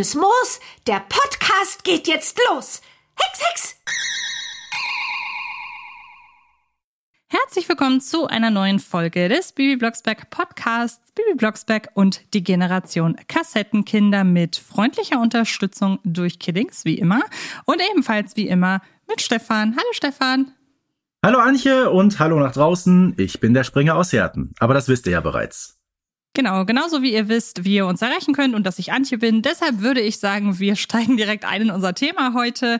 Grünes Moos. Der Podcast geht jetzt los. Hex, Hex! Herzlich willkommen zu einer neuen Folge des Bibi Blocksberg Podcasts Bibi Blocksberg und die Generation Kassettenkinder mit freundlicher Unterstützung durch Kiddings, wie immer. Und ebenfalls wie immer mit Stefan. Hallo Stefan. Hallo Antje und hallo nach draußen. Ich bin der Springer aus Herten. Aber das wisst ihr ja bereits. Genau, genauso wie ihr wisst, wie ihr uns erreichen könnt und dass ich Antje bin. Deshalb würde ich sagen, wir steigen direkt ein in unser Thema heute.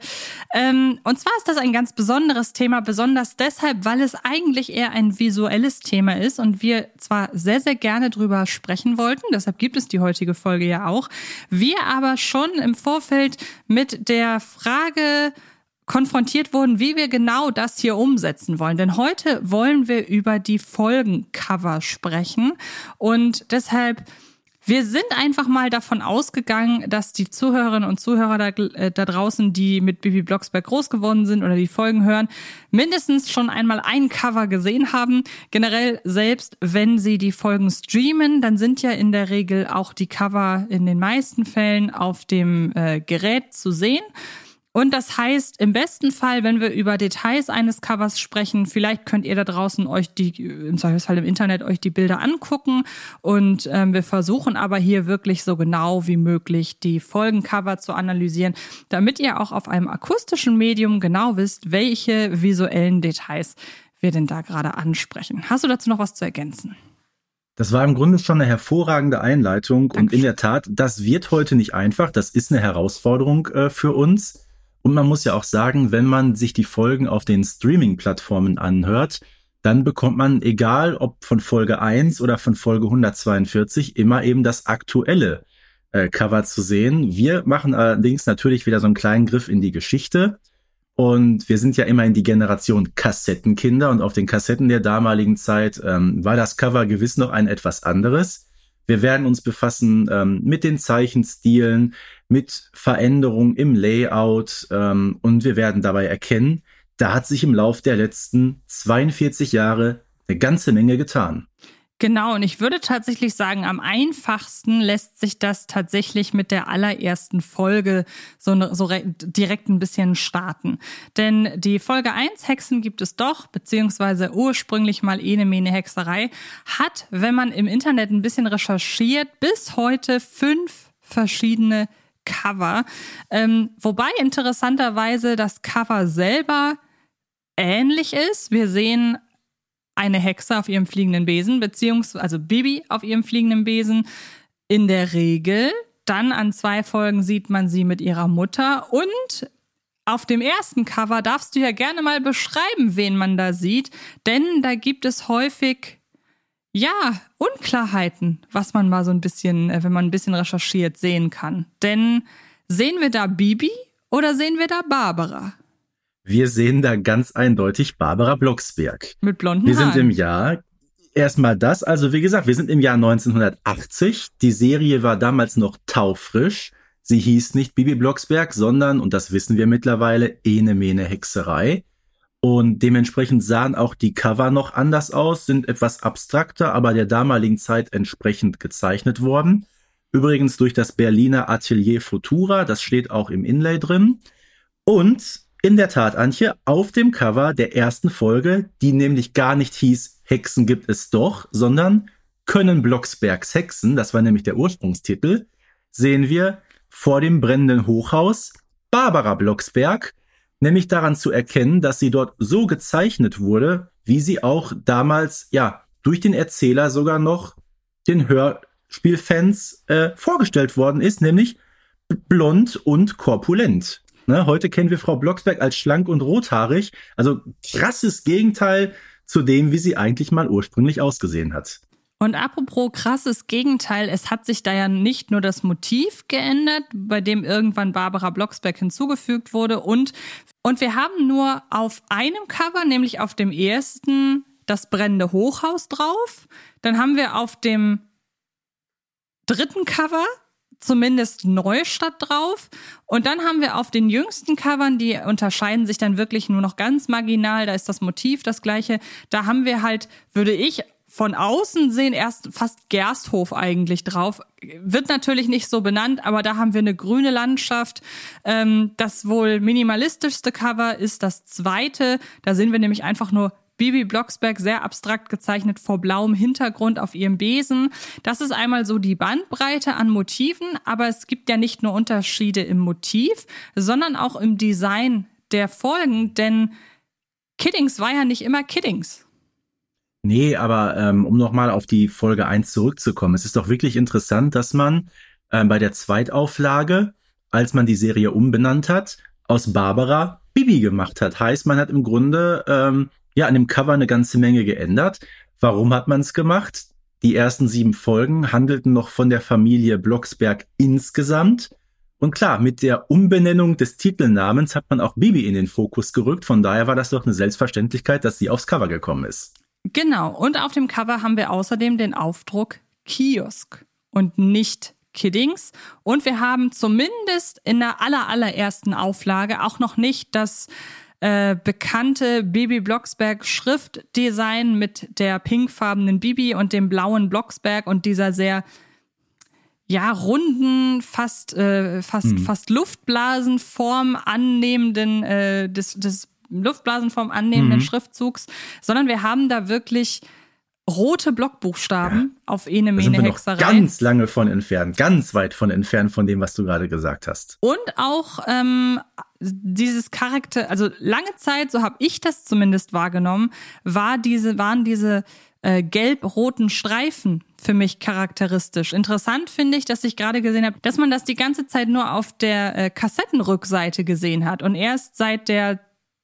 Ähm, und zwar ist das ein ganz besonderes Thema, besonders deshalb, weil es eigentlich eher ein visuelles Thema ist und wir zwar sehr, sehr gerne drüber sprechen wollten, deshalb gibt es die heutige Folge ja auch, wir aber schon im Vorfeld mit der Frage konfrontiert wurden, wie wir genau das hier umsetzen wollen. Denn heute wollen wir über die Folgencover sprechen und deshalb wir sind einfach mal davon ausgegangen, dass die Zuhörerinnen und Zuhörer da, äh, da, draußen, die mit Bibi Blocksberg groß geworden sind oder die Folgen hören, mindestens schon einmal ein Cover gesehen haben. Generell selbst, wenn sie die Folgen streamen, dann sind ja in der Regel auch die Cover in den meisten Fällen auf dem äh, Gerät zu sehen. Und das heißt, im besten Fall, wenn wir über Details eines Covers sprechen, vielleicht könnt ihr da draußen euch die, im Zweifelsfall im Internet, euch die Bilder angucken. Und ähm, wir versuchen aber hier wirklich so genau wie möglich die Folgencover zu analysieren, damit ihr auch auf einem akustischen Medium genau wisst, welche visuellen Details wir denn da gerade ansprechen. Hast du dazu noch was zu ergänzen? Das war im Grunde schon eine hervorragende Einleitung. Dankeschön. Und in der Tat, das wird heute nicht einfach. Das ist eine Herausforderung äh, für uns. Und man muss ja auch sagen, wenn man sich die Folgen auf den Streaming-Plattformen anhört, dann bekommt man, egal ob von Folge 1 oder von Folge 142, immer eben das aktuelle äh, Cover zu sehen. Wir machen allerdings natürlich wieder so einen kleinen Griff in die Geschichte. Und wir sind ja immer in die Generation Kassettenkinder und auf den Kassetten der damaligen Zeit ähm, war das Cover gewiss noch ein etwas anderes. Wir werden uns befassen ähm, mit den Zeichenstilen, mit Veränderungen im Layout ähm, und wir werden dabei erkennen, da hat sich im Lauf der letzten 42 Jahre eine ganze Menge getan. Genau, und ich würde tatsächlich sagen, am einfachsten lässt sich das tatsächlich mit der allerersten Folge so, ne, so direkt ein bisschen starten. Denn die Folge 1 Hexen gibt es doch, beziehungsweise ursprünglich mal Ene Mene Hexerei, hat, wenn man im Internet ein bisschen recherchiert, bis heute fünf verschiedene Cover. Ähm, wobei interessanterweise das Cover selber ähnlich ist. Wir sehen eine Hexe auf ihrem fliegenden Besen, beziehungsweise also Bibi auf ihrem fliegenden Besen in der Regel. Dann an zwei Folgen sieht man sie mit ihrer Mutter und auf dem ersten Cover darfst du ja gerne mal beschreiben, wen man da sieht, denn da gibt es häufig ja, Unklarheiten, was man mal so ein bisschen, äh, wenn man ein bisschen recherchiert, sehen kann. Denn sehen wir da Bibi oder sehen wir da Barbara? Wir sehen da ganz eindeutig Barbara Blocksberg. Mit blonden Wir Haaren. sind im Jahr, erstmal das, also wie gesagt, wir sind im Jahr 1980. Die Serie war damals noch taufrisch. Sie hieß nicht Bibi Blocksberg, sondern, und das wissen wir mittlerweile, Ene Mene Hexerei. Und dementsprechend sahen auch die Cover noch anders aus, sind etwas abstrakter, aber der damaligen Zeit entsprechend gezeichnet worden. Übrigens durch das Berliner Atelier Futura, das steht auch im Inlay drin. Und in der Tat, Antje, auf dem Cover der ersten Folge, die nämlich gar nicht hieß Hexen gibt es doch, sondern Können Blocksbergs Hexen, das war nämlich der Ursprungstitel, sehen wir vor dem brennenden Hochhaus Barbara Blocksberg nämlich daran zu erkennen, dass sie dort so gezeichnet wurde, wie sie auch damals, ja, durch den Erzähler sogar noch den Hörspielfans äh, vorgestellt worden ist, nämlich blond und korpulent. Ne, heute kennen wir Frau Blocksberg als schlank und rothaarig, also krasses Gegenteil zu dem, wie sie eigentlich mal ursprünglich ausgesehen hat. Und apropos krasses Gegenteil, es hat sich da ja nicht nur das Motiv geändert, bei dem irgendwann Barbara Blocksberg hinzugefügt wurde und, und wir haben nur auf einem Cover, nämlich auf dem ersten, das brennende Hochhaus drauf. Dann haben wir auf dem dritten Cover zumindest Neustadt drauf. Und dann haben wir auf den jüngsten Covern, die unterscheiden sich dann wirklich nur noch ganz marginal. Da ist das Motiv das gleiche. Da haben wir halt, würde ich von außen sehen erst fast Gersthof eigentlich drauf. Wird natürlich nicht so benannt, aber da haben wir eine grüne Landschaft. Ähm, das wohl minimalistischste Cover ist das zweite. Da sehen wir nämlich einfach nur Bibi Blocksberg sehr abstrakt gezeichnet vor blauem Hintergrund auf ihrem Besen. Das ist einmal so die Bandbreite an Motiven, aber es gibt ja nicht nur Unterschiede im Motiv, sondern auch im Design der Folgen, denn Kiddings war ja nicht immer Kiddings. Nee, aber ähm, um nochmal auf die Folge 1 zurückzukommen, es ist doch wirklich interessant, dass man ähm, bei der Zweitauflage, als man die Serie umbenannt hat, aus Barbara Bibi gemacht hat. Heißt, man hat im Grunde ähm, ja an dem Cover eine ganze Menge geändert. Warum hat man es gemacht? Die ersten sieben Folgen handelten noch von der Familie Blocksberg insgesamt. Und klar, mit der Umbenennung des Titelnamens hat man auch Bibi in den Fokus gerückt. Von daher war das doch eine Selbstverständlichkeit, dass sie aufs Cover gekommen ist. Genau. Und auf dem Cover haben wir außerdem den Aufdruck Kiosk und nicht Kiddings. Und wir haben zumindest in der aller, allerersten Auflage auch noch nicht das äh, bekannte Bibi Blocksberg Schriftdesign mit der pinkfarbenen Bibi und dem blauen Blocksberg und dieser sehr ja runden, fast äh, fast hm. fast Luftblasenform annehmenden äh, des des Luftblasenform annehmenden mhm. Schriftzugs, sondern wir haben da wirklich rote Blockbuchstaben ja. auf Ene Mene da Hexerei. Ganz lange von entfernt, ganz weit von entfernt von dem, was du gerade gesagt hast. Und auch ähm, dieses Charakter, also lange Zeit, so habe ich das zumindest wahrgenommen, war diese, waren diese äh, gelb-roten Streifen für mich charakteristisch. Interessant finde ich, dass ich gerade gesehen habe, dass man das die ganze Zeit nur auf der äh, Kassettenrückseite gesehen hat und erst seit der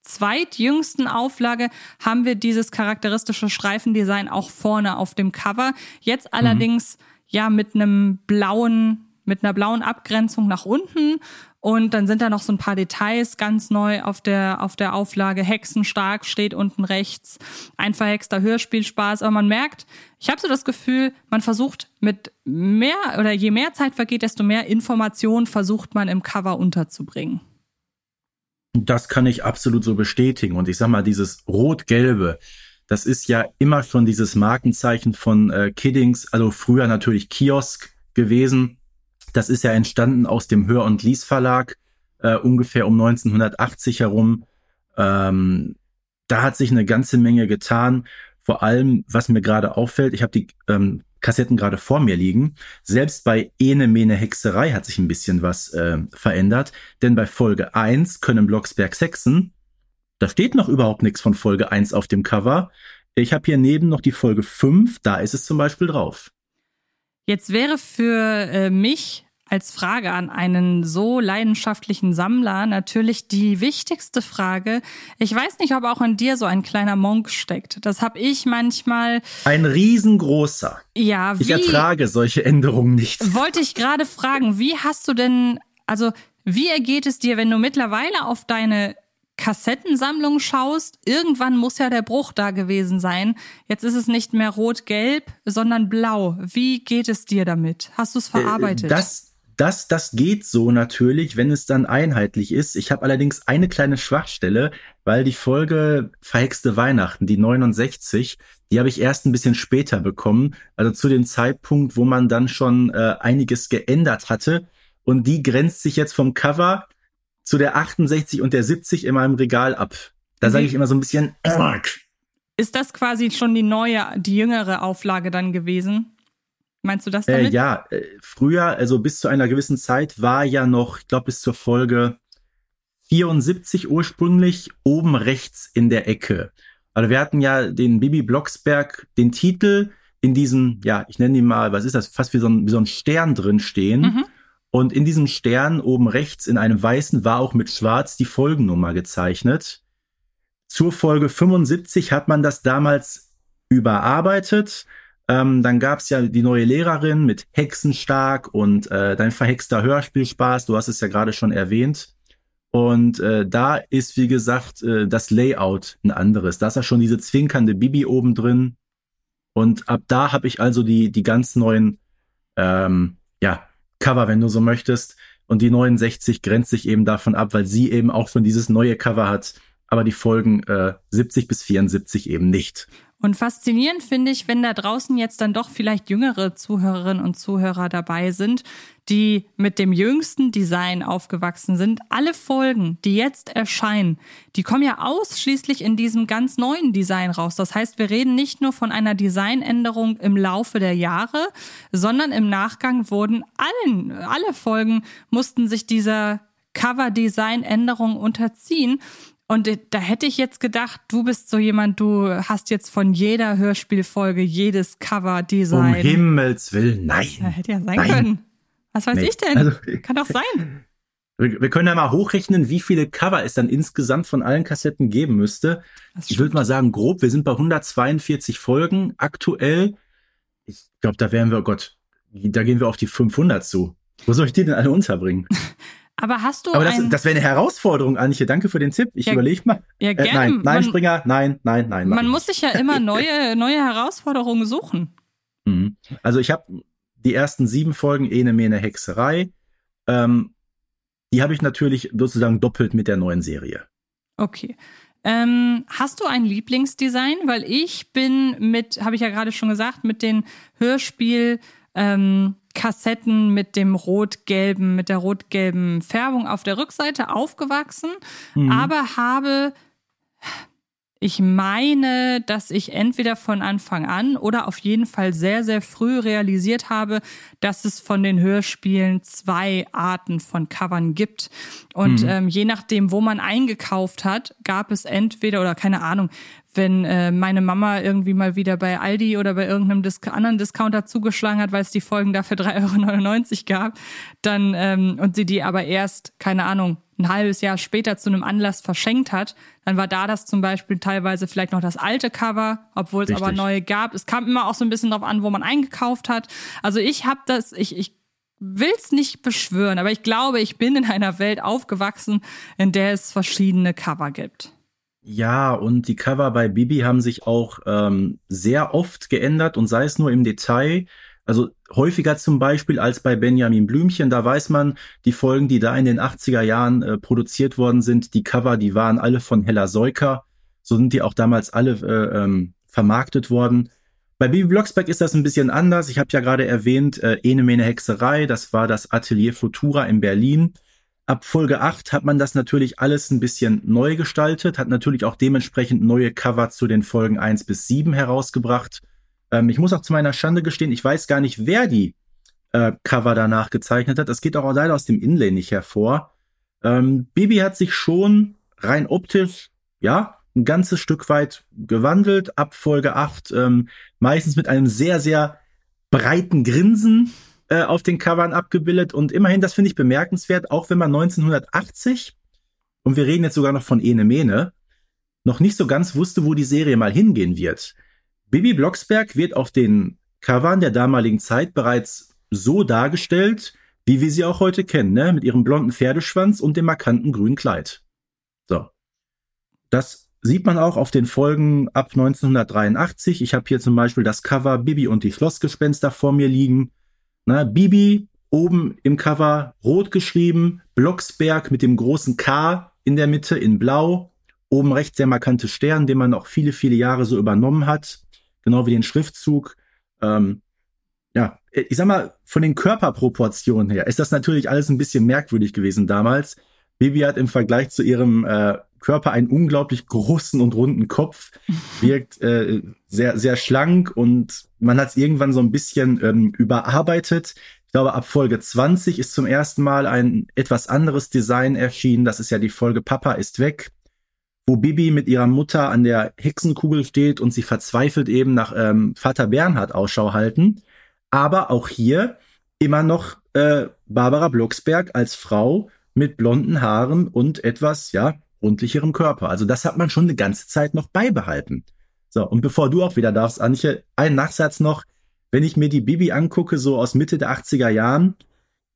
zweitjüngsten Auflage haben wir dieses charakteristische Streifendesign auch vorne auf dem Cover. Jetzt mhm. allerdings mhm. ja mit einem blauen, mit einer blauen Abgrenzung nach unten. Und dann sind da noch so ein paar Details ganz neu auf der, auf der Auflage. Hexenstark steht unten rechts. Ein verhexter Hörspielspaß. Aber man merkt, ich habe so das Gefühl, man versucht mit mehr oder je mehr Zeit vergeht, desto mehr Informationen versucht man im Cover unterzubringen. Das kann ich absolut so bestätigen. Und ich sag mal, dieses Rot-Gelbe, das ist ja immer schon dieses Markenzeichen von äh, Kiddings, also früher natürlich Kiosk gewesen. Das ist ja entstanden aus dem Hör- und Lies-Verlag, äh, ungefähr um 1980 herum. Ähm, da hat sich eine ganze Menge getan. Vor allem, was mir gerade auffällt, ich habe die ähm, Kassetten gerade vor mir liegen. Selbst bei Ene Mene Hexerei hat sich ein bisschen was äh, verändert, denn bei Folge 1 können Blocksberg sexen. Da steht noch überhaupt nichts von Folge 1 auf dem Cover. Ich habe hier neben noch die Folge 5, da ist es zum Beispiel drauf. Jetzt wäre für äh, mich als Frage an einen so leidenschaftlichen Sammler natürlich die wichtigste Frage. Ich weiß nicht, ob auch in dir so ein kleiner Monk steckt. Das habe ich manchmal. Ein riesengroßer. Ja, wie, Ich ertrage solche Änderungen nicht. Wollte ich gerade fragen, wie hast du denn, also wie ergeht es dir, wenn du mittlerweile auf deine Kassettensammlung schaust, irgendwann muss ja der Bruch da gewesen sein. Jetzt ist es nicht mehr rot-gelb, sondern blau. Wie geht es dir damit? Hast du es verarbeitet? Äh, das, das, das geht so natürlich, wenn es dann einheitlich ist. Ich habe allerdings eine kleine Schwachstelle, weil die Folge Verhexte Weihnachten, die 69, die habe ich erst ein bisschen später bekommen, also zu dem Zeitpunkt, wo man dann schon äh, einiges geändert hatte. Und die grenzt sich jetzt vom Cover zu der 68 und der 70 in meinem Regal ab. Da sage ich immer so ein bisschen. Ist das quasi schon die neue, die jüngere Auflage dann gewesen? Meinst du das damit? Äh, ja, äh, früher, also bis zu einer gewissen Zeit war ja noch, ich glaube bis zur Folge 74 ursprünglich oben rechts in der Ecke. Also wir hatten ja den Bibi Blocksberg, den Titel in diesem, ja, ich nenne ihn mal, was ist das, fast wie so ein, wie so ein Stern drin stehen. Mhm. Und in diesem Stern oben rechts in einem weißen war auch mit schwarz die Folgennummer gezeichnet. Zur Folge 75 hat man das damals überarbeitet ähm, dann gab's ja die neue Lehrerin mit Hexenstark und äh, dein verhexter Hörspielspaß. Du hast es ja gerade schon erwähnt. Und äh, da ist, wie gesagt, äh, das Layout ein anderes. Da ist ja schon diese zwinkernde Bibi oben drin. Und ab da habe ich also die, die ganz neuen ähm, ja, Cover, wenn du so möchtest. Und die 69 grenzt sich eben davon ab, weil sie eben auch schon dieses neue Cover hat, aber die Folgen äh, 70 bis 74 eben nicht. Und faszinierend finde ich, wenn da draußen jetzt dann doch vielleicht jüngere Zuhörerinnen und Zuhörer dabei sind, die mit dem jüngsten Design aufgewachsen sind. Alle Folgen, die jetzt erscheinen, die kommen ja ausschließlich in diesem ganz neuen Design raus. Das heißt, wir reden nicht nur von einer Designänderung im Laufe der Jahre, sondern im Nachgang wurden allen, alle Folgen mussten sich dieser Cover-Design-Änderung unterziehen. Und da hätte ich jetzt gedacht, du bist so jemand, du hast jetzt von jeder Hörspielfolge jedes Cover-Design. Um Himmels Willen, nein. Ja, hätte ja sein nein. können. Was weiß Nee. ich denn? Also- Kann doch sein. Wir, wir können ja mal hochrechnen, wie viele Cover es dann insgesamt von allen Kassetten geben müsste. Das Ich würde mal sagen, grob, wir sind bei 142 Folgen aktuell. Ich glaube, da wären wir, oh Gott, da gehen wir auf die 500 zu. Wo soll ich die denn alle unterbringen? Aber hast du Aber das, das wäre eine Herausforderung, Antje. Danke für den Tipp. Ich Ja, überlege mal. ja Äh, gerne. nein, nein, man, Springer, nein, nein, nein. man muss sich ja immer neue, neue Herausforderungen suchen. Mhm. Also ich habe die ersten sieben Folgen Ene Mene Hexerei. Ähm, die habe ich natürlich sozusagen doppelt mit der neuen Serie. Okay. Ähm, hast du ein Lieblingsdesign? Weil ich bin mit, habe ich ja gerade schon gesagt, mit den Hörspiel ähm, Kassetten mit dem rot-gelben, mit der rot-gelben Färbung auf der Rückseite aufgewachsen, Mhm. aber habe ich meine, dass ich entweder von Anfang an oder auf jeden Fall sehr, sehr früh realisiert habe, dass es von den Hörspielen zwei Arten von Covern gibt. Und Mhm. ähm, je nachdem, wo man eingekauft hat, gab es entweder oder keine Ahnung, wenn äh, meine Mama irgendwie mal wieder bei Aldi oder bei irgendeinem Dis anderen Discounter zugeschlagen hat, weil es die Folgen dafür 3,99 Euro gab, dann ähm, und sie die aber erst, keine Ahnung, ein halbes Jahr später zu einem Anlass verschenkt hat, dann war da das zum Beispiel teilweise vielleicht noch das alte Cover, obwohl es aber neue gab. Es kam immer auch so ein bisschen drauf an, wo man eingekauft hat. Also ich habe das, ich, ich will's nicht beschwören, aber ich glaube, ich bin in einer Welt aufgewachsen, in der es verschiedene Cover gibt. Ja, und die Cover bei Bibi haben sich auch ähm, sehr oft geändert und sei es nur im Detail. Also häufiger zum Beispiel als bei Benjamin Blümchen. Da weiß man, die Folgen, die da in den 80er Jahren äh, produziert worden sind, die Cover, die waren alle von Hella Seuker. So sind die auch damals alle äh, ähm, vermarktet worden. Bei Bibi Blocksberg ist das ein bisschen anders. Ich habe ja gerade erwähnt, äh, Ene Mene Hexerei, das war das Atelier Futura in Berlin. Ab Folge 8 hat man das natürlich alles ein bisschen neu gestaltet, hat natürlich auch dementsprechend neue Cover zu den Folgen 1 bis 7 herausgebracht. Ähm, ich muss auch zu meiner Schande gestehen, ich weiß gar nicht, wer die äh, Cover danach gezeichnet hat. Das geht auch leider aus dem Inlay nicht hervor. Ähm, Bibi hat sich schon rein optisch, ja, ein ganzes Stück weit gewandelt. Ab Folge 8 ähm, meistens mit einem sehr, sehr breiten Grinsen äh, auf den Covern abgebildet. Und immerhin, das finde ich bemerkenswert, auch wenn man 1980, und wir reden jetzt sogar noch von Ene Mene, noch nicht so ganz wusste, wo die Serie mal hingehen wird. Bibi Blocksberg wird auf den Covern der damaligen Zeit bereits so dargestellt, wie wir sie auch heute kennen, ne? mit ihrem blonden Pferdeschwanz und dem markanten grünen Kleid. So. Das sieht man auch auf den Folgen ab 1983. Ich habe hier zum Beispiel das Cover Bibi und die Schlossgespenster vor mir liegen. Na, Bibi oben im Cover rot geschrieben, Blocksberg mit dem großen K in der Mitte in blau, oben rechts der markante Stern, den man auch viele, viele Jahre so übernommen hat, genau wie den Schriftzug. Ähm, ja, ich sag mal, von den Körperproportionen her ist das natürlich alles ein bisschen merkwürdig gewesen damals. Bibi hat im Vergleich zu ihrem äh, Körper einen unglaublich großen und runden Kopf, wirkt äh, sehr, sehr schlank und man hat es irgendwann so ein bisschen ähm, überarbeitet. Ich glaube, ab Folge 20 ist zum ersten Mal ein etwas anderes Design erschienen. Das ist ja die Folge Papa ist weg, wo Bibi mit ihrer Mutter an der Hexenkugel steht und sie verzweifelt eben nach ähm, Vater Bernhard Ausschau halten. Aber auch hier immer noch äh, Barbara Blocksberg als Frau mit blonden Haaren und etwas, ja, rundlicherem Körper. Also das hat man schon eine ganze Zeit noch beibehalten. So, und bevor du auch wieder darfst, Antje, ein Nachsatz noch. Wenn ich mir die Bibi angucke, so aus Mitte der 80er Jahren,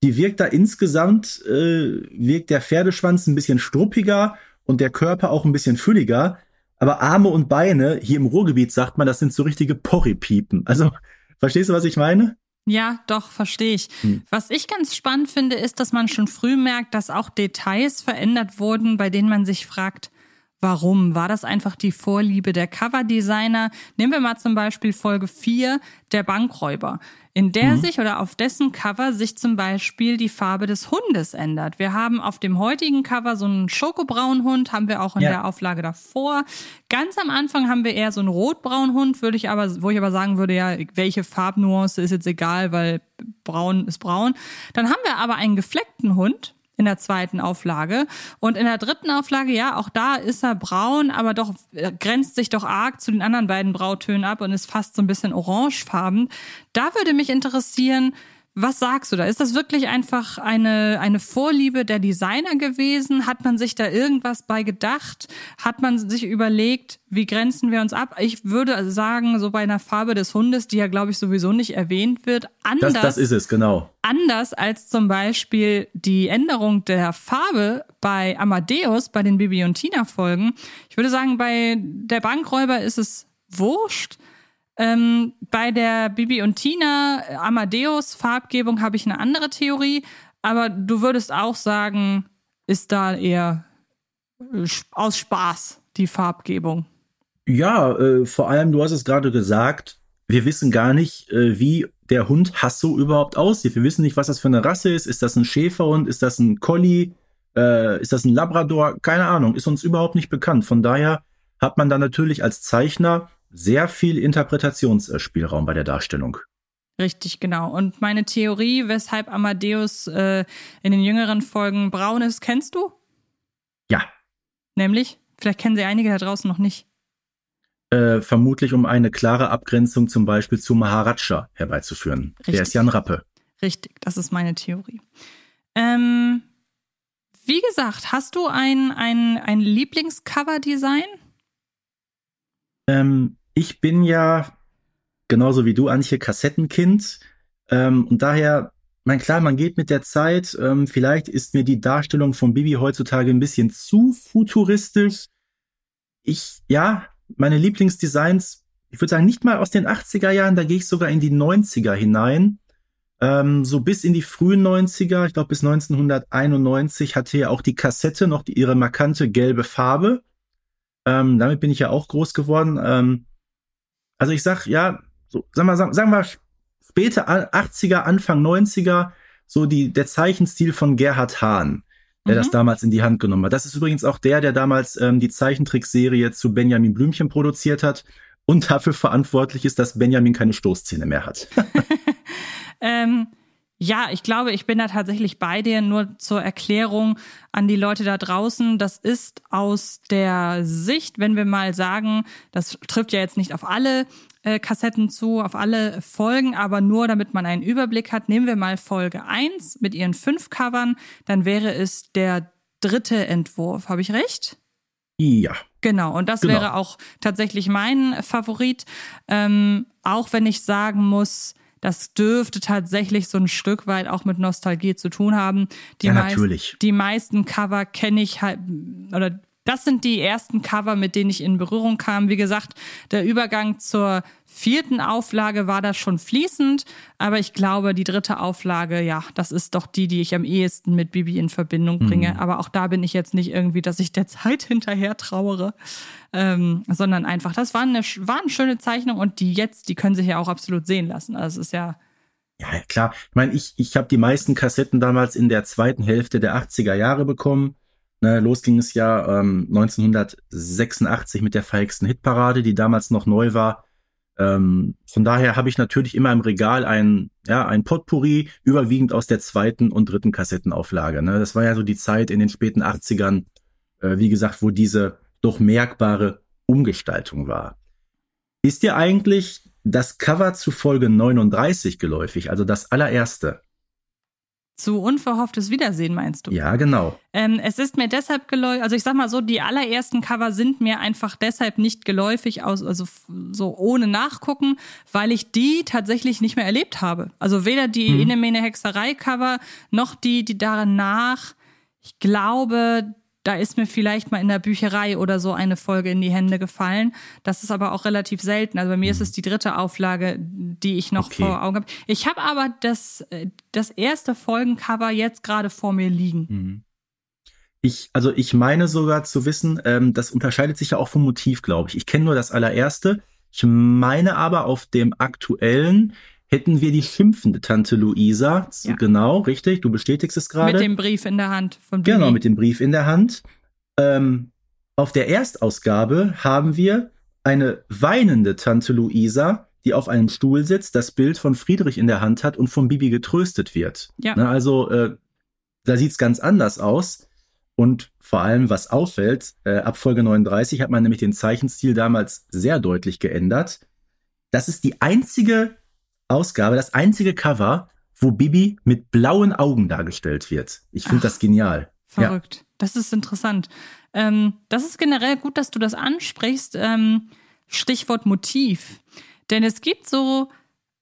die wirkt da insgesamt, äh, wirkt der Pferdeschwanz ein bisschen struppiger und der Körper auch ein bisschen fülliger. Aber Arme und Beine, hier im Ruhrgebiet sagt man, das sind so richtige Porripiepen. Also, verstehst du, was ich meine? Ja, doch, verstehe ich. Hm. Was ich ganz spannend finde, ist, dass man schon früh merkt, dass auch Details verändert wurden, bei denen man sich fragt, Warum? War das einfach die Vorliebe der Coverdesigner? Nehmen wir mal zum Beispiel Folge 4, der Bankräuber, in der mhm. sich oder auf dessen Cover sich zum Beispiel die Farbe des Hundes ändert. Wir haben auf dem heutigen Cover so einen schokobraunen Hund, haben wir auch in ja. der Auflage davor. Ganz am Anfang haben wir eher so einen rotbraunen Hund, würde ich aber, wo ich aber sagen würde, ja, welche Farbnuance ist jetzt egal, weil braun ist braun. Dann haben wir aber einen gefleckten Hund in der zweiten Auflage. Und in der dritten Auflage, ja, auch da ist er braun, aber doch äh, grenzt sich doch arg zu den anderen beiden Brautönen ab und ist fast so ein bisschen orangefarben. Da würde mich interessieren, was sagst du da? Ist das wirklich einfach eine, eine Vorliebe der Designer gewesen? Hat man sich da irgendwas bei gedacht? Hat man sich überlegt, wie grenzen wir uns ab? Ich würde sagen, so bei einer Farbe des Hundes, die ja, glaube ich, sowieso nicht erwähnt wird, anders. Das, das ist es, genau. Anders als zum Beispiel die Änderung der Farbe bei Amadeus, bei den Bibi und Tina Folgen. Ich würde sagen, bei der Bankräuber ist es wurscht. Ähm, bei der Bibi und Tina äh, Amadeus Farbgebung habe ich eine andere Theorie, aber du würdest auch sagen, ist da eher äh, aus Spaß die Farbgebung. Ja, äh, vor allem, du hast es gerade gesagt, wir wissen gar nicht, äh, wie der Hund Hasso überhaupt aussieht. Wir wissen nicht, was das für eine Rasse ist. Ist das ein Schäferhund? Ist das ein Collie? Äh, ist das ein Labrador? Keine Ahnung, ist uns überhaupt nicht bekannt. Von daher hat man da natürlich als Zeichner sehr viel Interpretationsspielraum bei der Darstellung. Richtig, genau. Und meine Theorie, weshalb Amadeus äh, in den jüngeren Folgen braun ist, kennst du? Ja. Nämlich? Vielleicht kennen sie einige da draußen noch nicht. Äh, vermutlich um eine klare Abgrenzung zum Beispiel zu Maharaja herbeizuführen. Richtig. Der ist ja ein Rappe. Richtig, das ist meine Theorie. Ähm, wie gesagt, hast du ein, ein, ein Lieblingscover-Design? Ähm, ich bin ja genauso wie du, Antje, Kassettenkind. Ähm, und daher, mein klar, man geht mit der Zeit. Ähm, vielleicht ist mir die Darstellung von Bibi heutzutage ein bisschen zu futuristisch. Ich, ja, meine Lieblingsdesigns, ich würde sagen, nicht mal aus den 80er Jahren, da gehe ich sogar in die 90er hinein. Ähm, so bis in die frühen 90er, ich glaube bis 1991 hatte ja auch die Kassette noch die, ihre markante gelbe Farbe. Ähm, damit bin ich ja auch groß geworden. Ähm, also ich sag, ja, so, sagen wir, sagen, sagen wir späte 80er, Anfang 90er, so die, der Zeichenstil von Gerhard Hahn, der mhm. das damals in die Hand genommen hat. Das ist übrigens auch der, der damals ähm, die Zeichentrickserie zu Benjamin Blümchen produziert hat und dafür verantwortlich ist, dass Benjamin keine Stoßzähne mehr hat. ähm, ja, ich glaube, ich bin da tatsächlich bei dir. Nur zur Erklärung an die Leute da draußen. Das ist aus der Sicht, wenn wir mal sagen, das trifft ja jetzt nicht auf alle äh, Kassetten zu, auf alle Folgen, aber nur damit man einen Überblick hat. Nehmen wir mal Folge 1 mit ihren fünf Covern, dann wäre es der dritte Entwurf. Habe ich recht? Ja. Genau, und das genau. wäre auch tatsächlich mein Favorit. Ähm, auch wenn ich sagen muss, das dürfte tatsächlich so ein Stück weit auch mit Nostalgie zu tun haben. Die ja, natürlich. die meisten Cover kenne ich halt, oder das sind die ersten Cover, mit denen ich in Berührung kam. Wie gesagt, der Übergang zur vierten Auflage war da schon fließend, aber ich glaube, die dritte Auflage, ja, das ist doch die, die ich am ehesten mit Bibi in Verbindung bringe. Mhm. Aber auch da bin ich jetzt nicht irgendwie, dass ich der Zeit hinterher trauere, ähm, sondern einfach, das war eine, war eine schöne Zeichnung und die jetzt, die können sich ja auch absolut sehen lassen. Also es ist ja. Ja, klar. Ich meine, ich, ich habe die meisten Kassetten damals in der zweiten Hälfte der 80er Jahre bekommen. Ne, los ging es ja ähm, 1986 mit der feigsten Hitparade, die damals noch neu war. Ähm, von daher habe ich natürlich immer im Regal ein, ja, ein Potpourri, überwiegend aus der zweiten und dritten Kassettenauflage. Ne? Das war ja so die Zeit in den späten 80ern, äh, wie gesagt, wo diese doch merkbare Umgestaltung war. Ist dir eigentlich das Cover zu Folge 39 geläufig, also das allererste? Zu unverhofftes Wiedersehen meinst du? Ja, genau. Ähm, es ist mir deshalb geläufig, also ich sag mal so, die allerersten Cover sind mir einfach deshalb nicht geläufig, aus, also so ohne Nachgucken, weil ich die tatsächlich nicht mehr erlebt habe. Also weder die hm. Inemene Hexerei Cover noch die, die danach. Ich glaube, da ist mir vielleicht mal in der Bücherei oder so eine Folge in die Hände gefallen. Das ist aber auch relativ selten. Also bei mir ist mhm. es die dritte Auflage, die ich noch okay. vor Augen habe. Ich habe aber das, das erste Folgencover jetzt gerade vor mir liegen. Mhm. Ich, also ich meine sogar zu wissen, ähm, das unterscheidet sich ja auch vom Motiv, glaube ich. Ich kenne nur das allererste. Ich meine aber auf dem aktuellen hätten wir die schimpfende Tante Luisa. Ja. Genau, richtig. Du bestätigst es gerade. Mit dem Brief in der Hand von Bibi. Genau, mit dem Brief in der Hand. Ähm, auf der Erstausgabe haben wir eine weinende Tante Luisa, die auf einem Stuhl sitzt, das Bild von Friedrich in der Hand hat und von Bibi getröstet wird. Ja. Ne, also äh, da sieht's ganz anders aus. Und vor allem, was auffällt, äh, ab Folge 39 hat man nämlich den Zeichenstil damals sehr deutlich geändert. Das ist die einzige Ausgabe, das einzige Cover, wo Bibi mit blauen Augen dargestellt wird. Ich finde das genial. Verrückt. Ja. Das ist interessant. Ähm, das ist generell gut, dass du das ansprichst. Ähm, Stichwort Motiv. Denn es gibt so,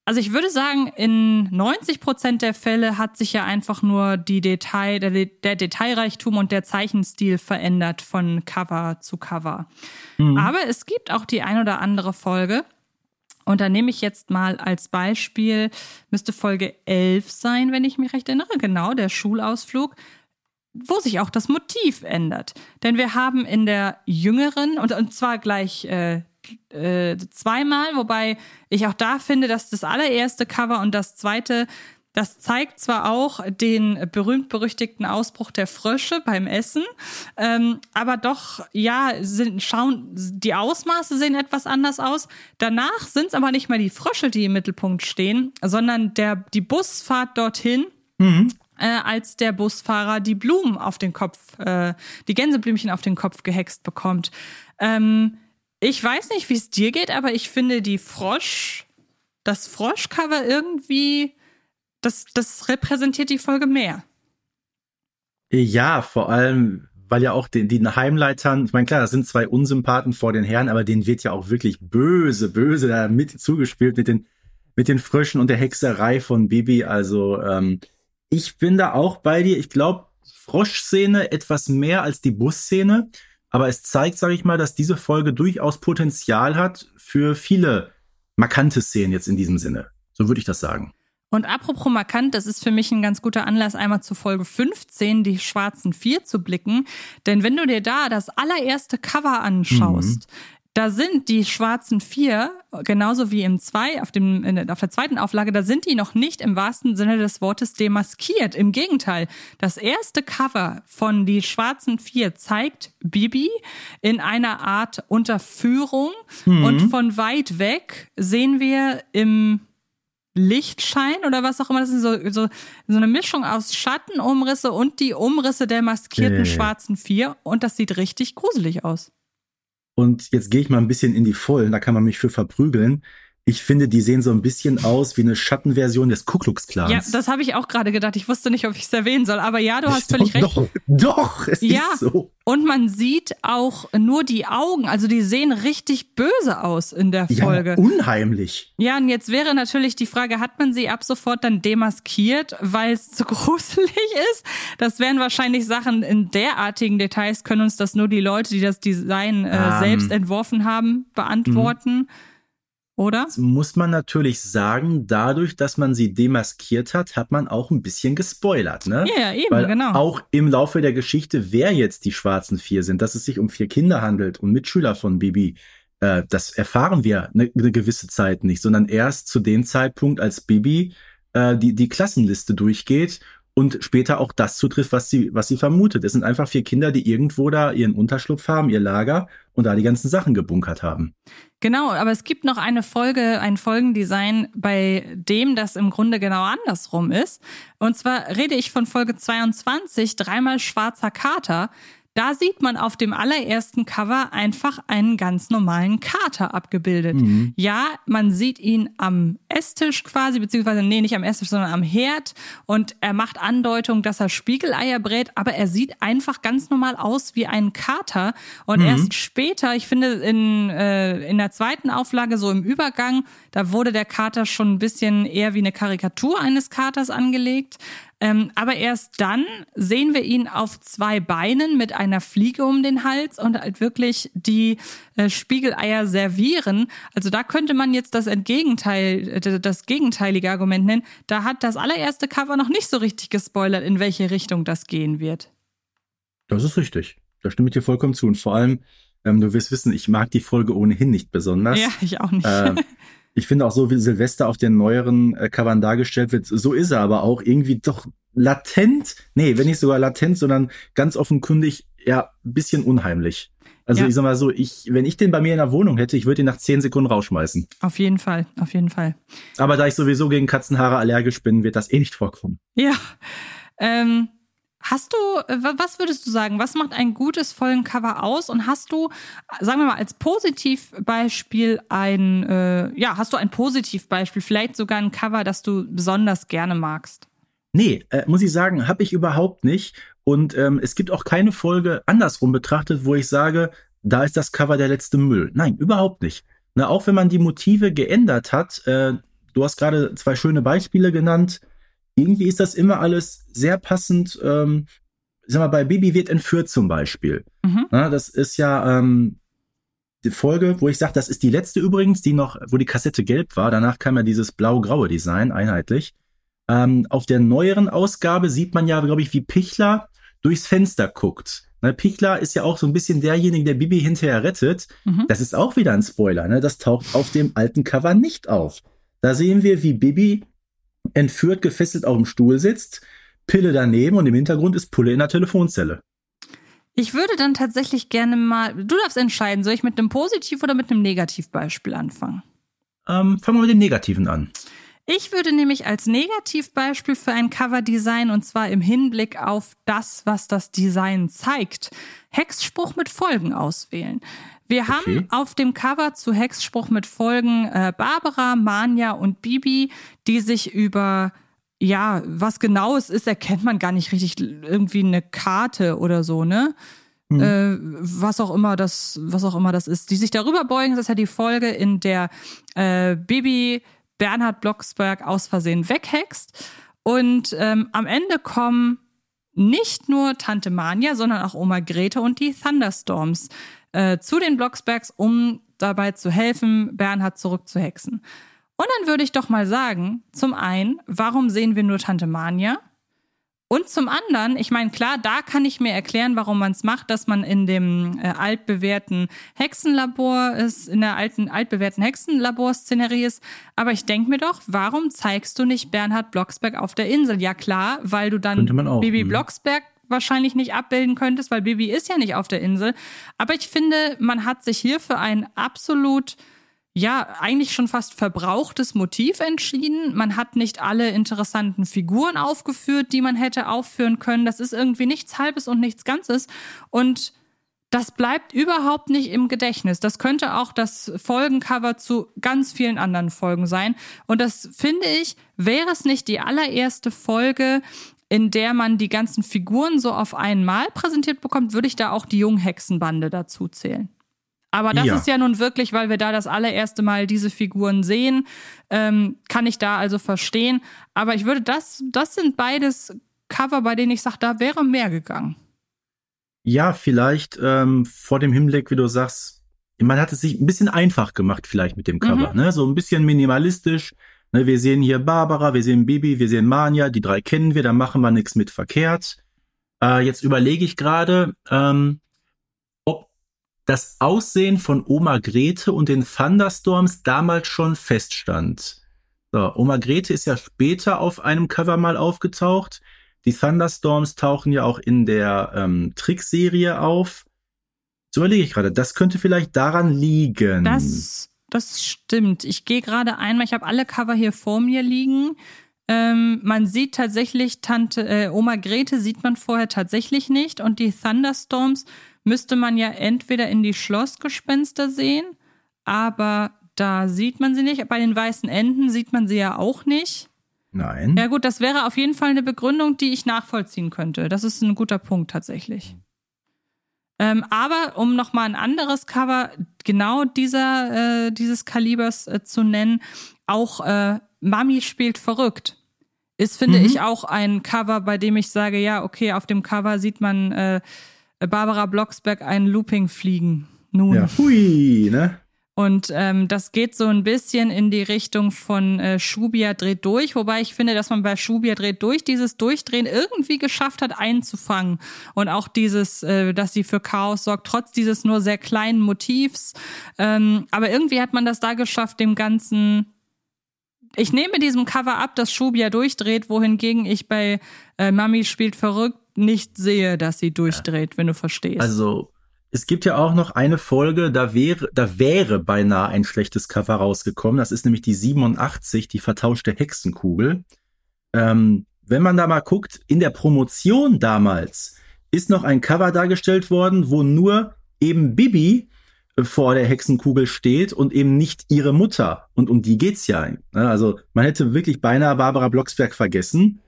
also ich würde sagen, in 90 Prozent der Fälle hat sich ja einfach nur die Detail, der, der Detailreichtum und der Zeichenstil verändert von Cover zu Cover. Mhm. Aber es gibt auch die ein oder andere Folge, und da nehme ich jetzt mal als Beispiel, müsste Folge 11 sein, wenn ich mich recht erinnere, genau, der Schulausflug, wo sich auch das Motiv ändert. Denn wir haben in der jüngeren, und, und zwar gleich äh, äh, zweimal, wobei ich auch da finde, dass das allererste Cover und das zweite das zeigt zwar auch den berühmt-berüchtigten Ausbruch der Frösche beim Essen, ähm, aber doch, ja, sind, schauen, die Ausmaße sehen etwas anders aus. Danach sind es aber nicht mehr die Frösche, die im Mittelpunkt stehen, sondern der, die Busfahrt dorthin. Mhm. Äh, als der Busfahrer die Blumen auf den Kopf, äh, die Gänseblümchen auf den Kopf gehext bekommt. Ähm, ich weiß nicht, wie es dir geht, aber ich finde die Frosch, das Froschcover irgendwie das, das repräsentiert die Folge mehr. Ja, vor allem, weil ja auch den, den Heimleitern, ich meine, klar, das sind zwei Unsympathen vor den Herren, aber denen wird ja auch wirklich böse, böse da mit zugespielt mit den, mit den Fröschen und der Hexerei von Bibi. Also, ähm, ich bin da auch bei dir. Ich glaube, Froschszene etwas mehr als die Busszene, aber es zeigt, sage ich mal, dass diese Folge durchaus Potenzial hat für viele markante Szenen jetzt in diesem Sinne. So würde ich das sagen. Und apropos markant, das ist für mich ein ganz guter Anlass, einmal zu Folge 15, die schwarzen vier zu blicken. Denn wenn du dir da das allererste Cover anschaust, mhm. Da sind die schwarzen vier, genauso wie im zwei, auf, dem, auf der zweiten Auflage, da sind die noch nicht im wahrsten Sinne des Wortes demaskiert. Im Gegenteil, das erste Cover von die schwarzen vier zeigt Bibi in einer Art Unterführung mhm. und von weit weg sehen wir im Lichtschein oder was auch immer. Das ist so, so, so eine Mischung aus Schattenumrisse und die Umrisse der maskierten äh. schwarzen Vier. Und das sieht richtig gruselig aus. Und jetzt gehe ich mal ein bisschen in die Vollen, da kann man mich für verprügeln. Ich finde, die sehen so ein bisschen aus wie eine Schattenversion des Ku Klux Klans. Ja, das habe ich auch gerade gedacht. Ich wusste nicht, ob ich es erwähnen soll. Aber ja, du hast völlig recht. Doch, doch, es ja. ist so. Und man sieht auch nur die Augen. Also die sehen richtig böse aus in der Folge. Ja, unheimlich. Ja, und jetzt wäre natürlich die Frage, hat man sie ab sofort dann demaskiert, weil es zu gruselig ist? Das wären wahrscheinlich Sachen in derartigen Details, können uns das nur die Leute, die das Design äh, um. Ähm. selbst entworfen haben, beantworten. Mhm oder? Das muss man natürlich sagen, dadurch, dass man sie demaskiert hat, hat man auch ein bisschen gespoilert, ne? Ja, eben, Weil genau. Auch im Laufe der Geschichte, wer jetzt die schwarzen vier sind, dass es sich um vier Kinder handelt und Mitschüler von Bibi, äh, das erfahren wir eine, eine gewisse Zeit nicht, sondern erst zu dem Zeitpunkt, als Bibi äh, die, die Klassenliste durchgeht und später auch das zutrifft, was sie, was sie vermutet. Es sind einfach vier Kinder, die irgendwo da ihren Unterschlupf haben, ihr Lager und da die ganzen Sachen gebunkert haben. Genau, aber es gibt noch eine Folge, ein Folgendesign, bei dem das im Grunde genau andersrum ist. Und zwar rede ich von Folge 22, dreimal schwarzer Kater. Da sieht man auf dem allerersten Cover einfach einen ganz normalen Kater abgebildet. Mhm. Ja, man sieht ihn am Esstisch quasi, beziehungsweise, nee, nicht am Esstisch, sondern am Herd. Und er macht Andeutung, dass er Spiegeleier brät, aber er sieht einfach ganz normal aus wie ein Kater. Und mhm. erst später, ich finde, in, äh, in der zweiten Auflage, so im Übergang, da wurde der Kater schon ein bisschen eher wie eine Karikatur eines Katers angelegt. Ähm, aber erst dann sehen wir ihn auf zwei Beinen mit einer Fliege um den Hals und halt wirklich die äh, Spiegeleier servieren. Also da könnte man jetzt das Entgegenteil, das gegenteilige Argument nennen. Da hat das allererste Cover noch nicht so richtig gespoilert, in welche Richtung das gehen wird. Das ist richtig. Da stimme ich dir vollkommen zu. Und vor allem, ähm, du wirst wissen, ich mag die Folge ohnehin nicht besonders. Ja, ich auch nicht. Äh, ich finde auch so, wie Silvester auf den neueren äh, Covern dargestellt wird, so ist er aber auch irgendwie doch latent, nee, wenn nicht sogar latent, sondern ganz offenkundig, ja, bisschen unheimlich. Also Ja. ich sag mal so, ich, wenn ich den bei mir in der Wohnung hätte, ich würde ihn nach zehn Sekunden rausschmeißen. auf jeden Fall, auf jeden Fall. Aber da ich sowieso gegen Katzenhaare allergisch bin, wird das eh nicht vorkommen. Ja. Ähm, hast du, äh, wa- was würdest du sagen, was macht ein gutes Folgencover aus? Und hast du, sagen wir mal, als Positivbeispiel ein, äh, ja, hast du ein Positivbeispiel, vielleicht sogar ein Cover, das du besonders gerne magst? Nee, äh, muss ich sagen, habe ich überhaupt nicht. Und ähm, es gibt auch keine Folge andersrum betrachtet, wo ich sage, da ist das Cover der letzte Müll. Nein, überhaupt nicht. Na, auch wenn man die Motive geändert hat, äh, du hast gerade zwei schöne Beispiele genannt, irgendwie ist das immer alles sehr passend. Ähm, sag mal, bei Bibi wird entführt zum Beispiel. Mhm. Na, das ist ja ähm, die Folge, wo ich sage, das ist die letzte übrigens, die noch, wo die Kassette gelb war. Danach kam ja dieses blau-graue Design, einheitlich. Ähm, auf der neueren Ausgabe sieht man ja, glaube ich, wie Pichler durchs Fenster guckt. Ne, Pichler ist ja auch so ein bisschen derjenige, der Bibi hinterher rettet. Mhm. Das ist auch wieder ein Spoiler. Ne? Das taucht auf dem alten Cover nicht auf. Da sehen wir, wie Bibi entführt, gefesselt auf dem Stuhl sitzt, Pille daneben und im Hintergrund ist Pulle in der Telefonzelle. Ich würde dann tatsächlich gerne mal, du darfst entscheiden, soll ich mit einem Positiv- oder mit einem Negativbeispiel anfangen? Ähm, fangen wir mit dem Negativen an. Ich würde nämlich als Negativbeispiel für ein Coverdesign und zwar im Hinblick auf das, was das Design zeigt, Hexspruch mit Folgen auswählen. Wir Okay. haben auf dem Cover zu Hexspruch mit Folgen äh, Barbara, Manja und Bibi, die sich über ja, was genau es ist, erkennt man gar nicht richtig. Irgendwie eine Karte oder so, ne? Hm. Äh, was auch immer das, was auch immer das ist. Die sich darüber beugen, das ist ja die Folge, in der äh, Bibi Bernhard Blocksberg aus Versehen weghext. Und ähm, am Ende kommen nicht nur Tante Manja, sondern auch Oma Grete und die Thunderstorms äh, zu den Blocksbergs, um dabei zu helfen, Bernhard zurückzuhexen. Und dann würde ich doch mal sagen, zum einen, warum sehen wir nur Tante Manja? Und zum anderen, ich meine, klar, da kann ich mir erklären, warum man es macht, dass man in dem äh, altbewährten Hexenlabor ist, in der alten, altbewährten Hexenlaborszenerie ist. Aber ich denke mir doch, warum zeigst du nicht Bernhard Blocksberg auf der Insel? Ja klar, weil du dann auch, Bibi hm. Blocksberg wahrscheinlich nicht abbilden könntest, weil Bibi ist ja nicht auf der Insel. Aber ich finde, man hat sich hier für ein absolut ja, eigentlich schon fast verbrauchtes Motiv entschieden. Man hat nicht alle interessanten Figuren aufgeführt, die man hätte aufführen können. Das ist irgendwie nichts Halbes und nichts Ganzes. Und das bleibt überhaupt nicht im Gedächtnis. Das könnte auch das Folgencover zu ganz vielen anderen Folgen sein. Und das finde ich, wäre es nicht die allererste Folge, in der man die ganzen Figuren so auf einmal präsentiert bekommt, würde ich da auch die Junghexenbande dazu zählen. Aber das Ja. ist ja nun wirklich, weil wir da das allererste Mal diese Figuren sehen, ähm, kann ich da also verstehen. Aber ich würde das, das sind beides Cover, bei denen ich sage, da wäre mehr gegangen. Ja, vielleicht ähm, vor dem Hinblick, wie du sagst, man hat es sich ein bisschen einfach gemacht vielleicht mit dem Cover, ne? So ein bisschen minimalistisch. Ne? Wir sehen hier Barbara, wir sehen Bibi, wir sehen Manja, die drei kennen wir, da machen wir nichts mit verkehrt. Äh, jetzt überlege ich gerade, ähm, das Aussehen von Oma Grete und den Thunderstorms damals schon feststand. So, Oma Grete ist ja später auf einem Cover mal aufgetaucht. Die Thunderstorms tauchen ja auch in der ähm, Trickserie auf. So überlege ich gerade, das könnte vielleicht daran liegen. Das, das stimmt. Ich gehe gerade einmal, ich habe alle Cover hier vor mir liegen. Ähm, man sieht tatsächlich Tante äh, Oma Grete sieht man vorher tatsächlich nicht und die Thunderstorms müsste man ja entweder in die Schlossgespenster sehen, aber da sieht man sie nicht. Bei den weißen Enten sieht man sie ja auch nicht. Nein. Ja gut, das wäre auf jeden Fall eine Begründung, die ich nachvollziehen könnte. Das ist ein guter Punkt tatsächlich. Ähm, aber um nochmal ein anderes Cover genau dieser, äh, dieses Kalibers äh, zu nennen, auch äh, Mami spielt verrückt. Ist, finde Mhm. ich, auch ein Cover, bei dem ich sage, ja, okay, auf dem Cover sieht man äh, Barbara Blocksberg einen Looping fliegen. Nun. Ja. Hui, ne? Und ähm, das geht so ein bisschen in die Richtung von äh, Schubia dreht durch, wobei ich finde, dass man bei Schubia dreht durch dieses Durchdrehen irgendwie geschafft hat, einzufangen. Und auch dieses, äh, dass sie für Chaos sorgt, trotz dieses nur sehr kleinen Motivs. Ähm, aber irgendwie hat man das da geschafft, dem Ganzen ich nehme diesem Cover ab, dass Shubia durchdreht, wohingegen ich bei äh, Mami spielt verrückt nicht sehe, dass sie durchdreht, wenn du verstehst. Also es gibt ja auch noch eine Folge, da wäre, da wäre beinahe ein schlechtes Cover rausgekommen. Das ist nämlich die 87, die vertauschte Hexenkugel. Ähm, wenn man da mal guckt, in der Promotion damals ist noch ein Cover dargestellt worden, wo nur eben Bibi vor der Hexenkugel steht und eben nicht ihre Mutter. Und um die geht's ja. Also man hätte wirklich beinahe Barbara Blocksberg vergessen.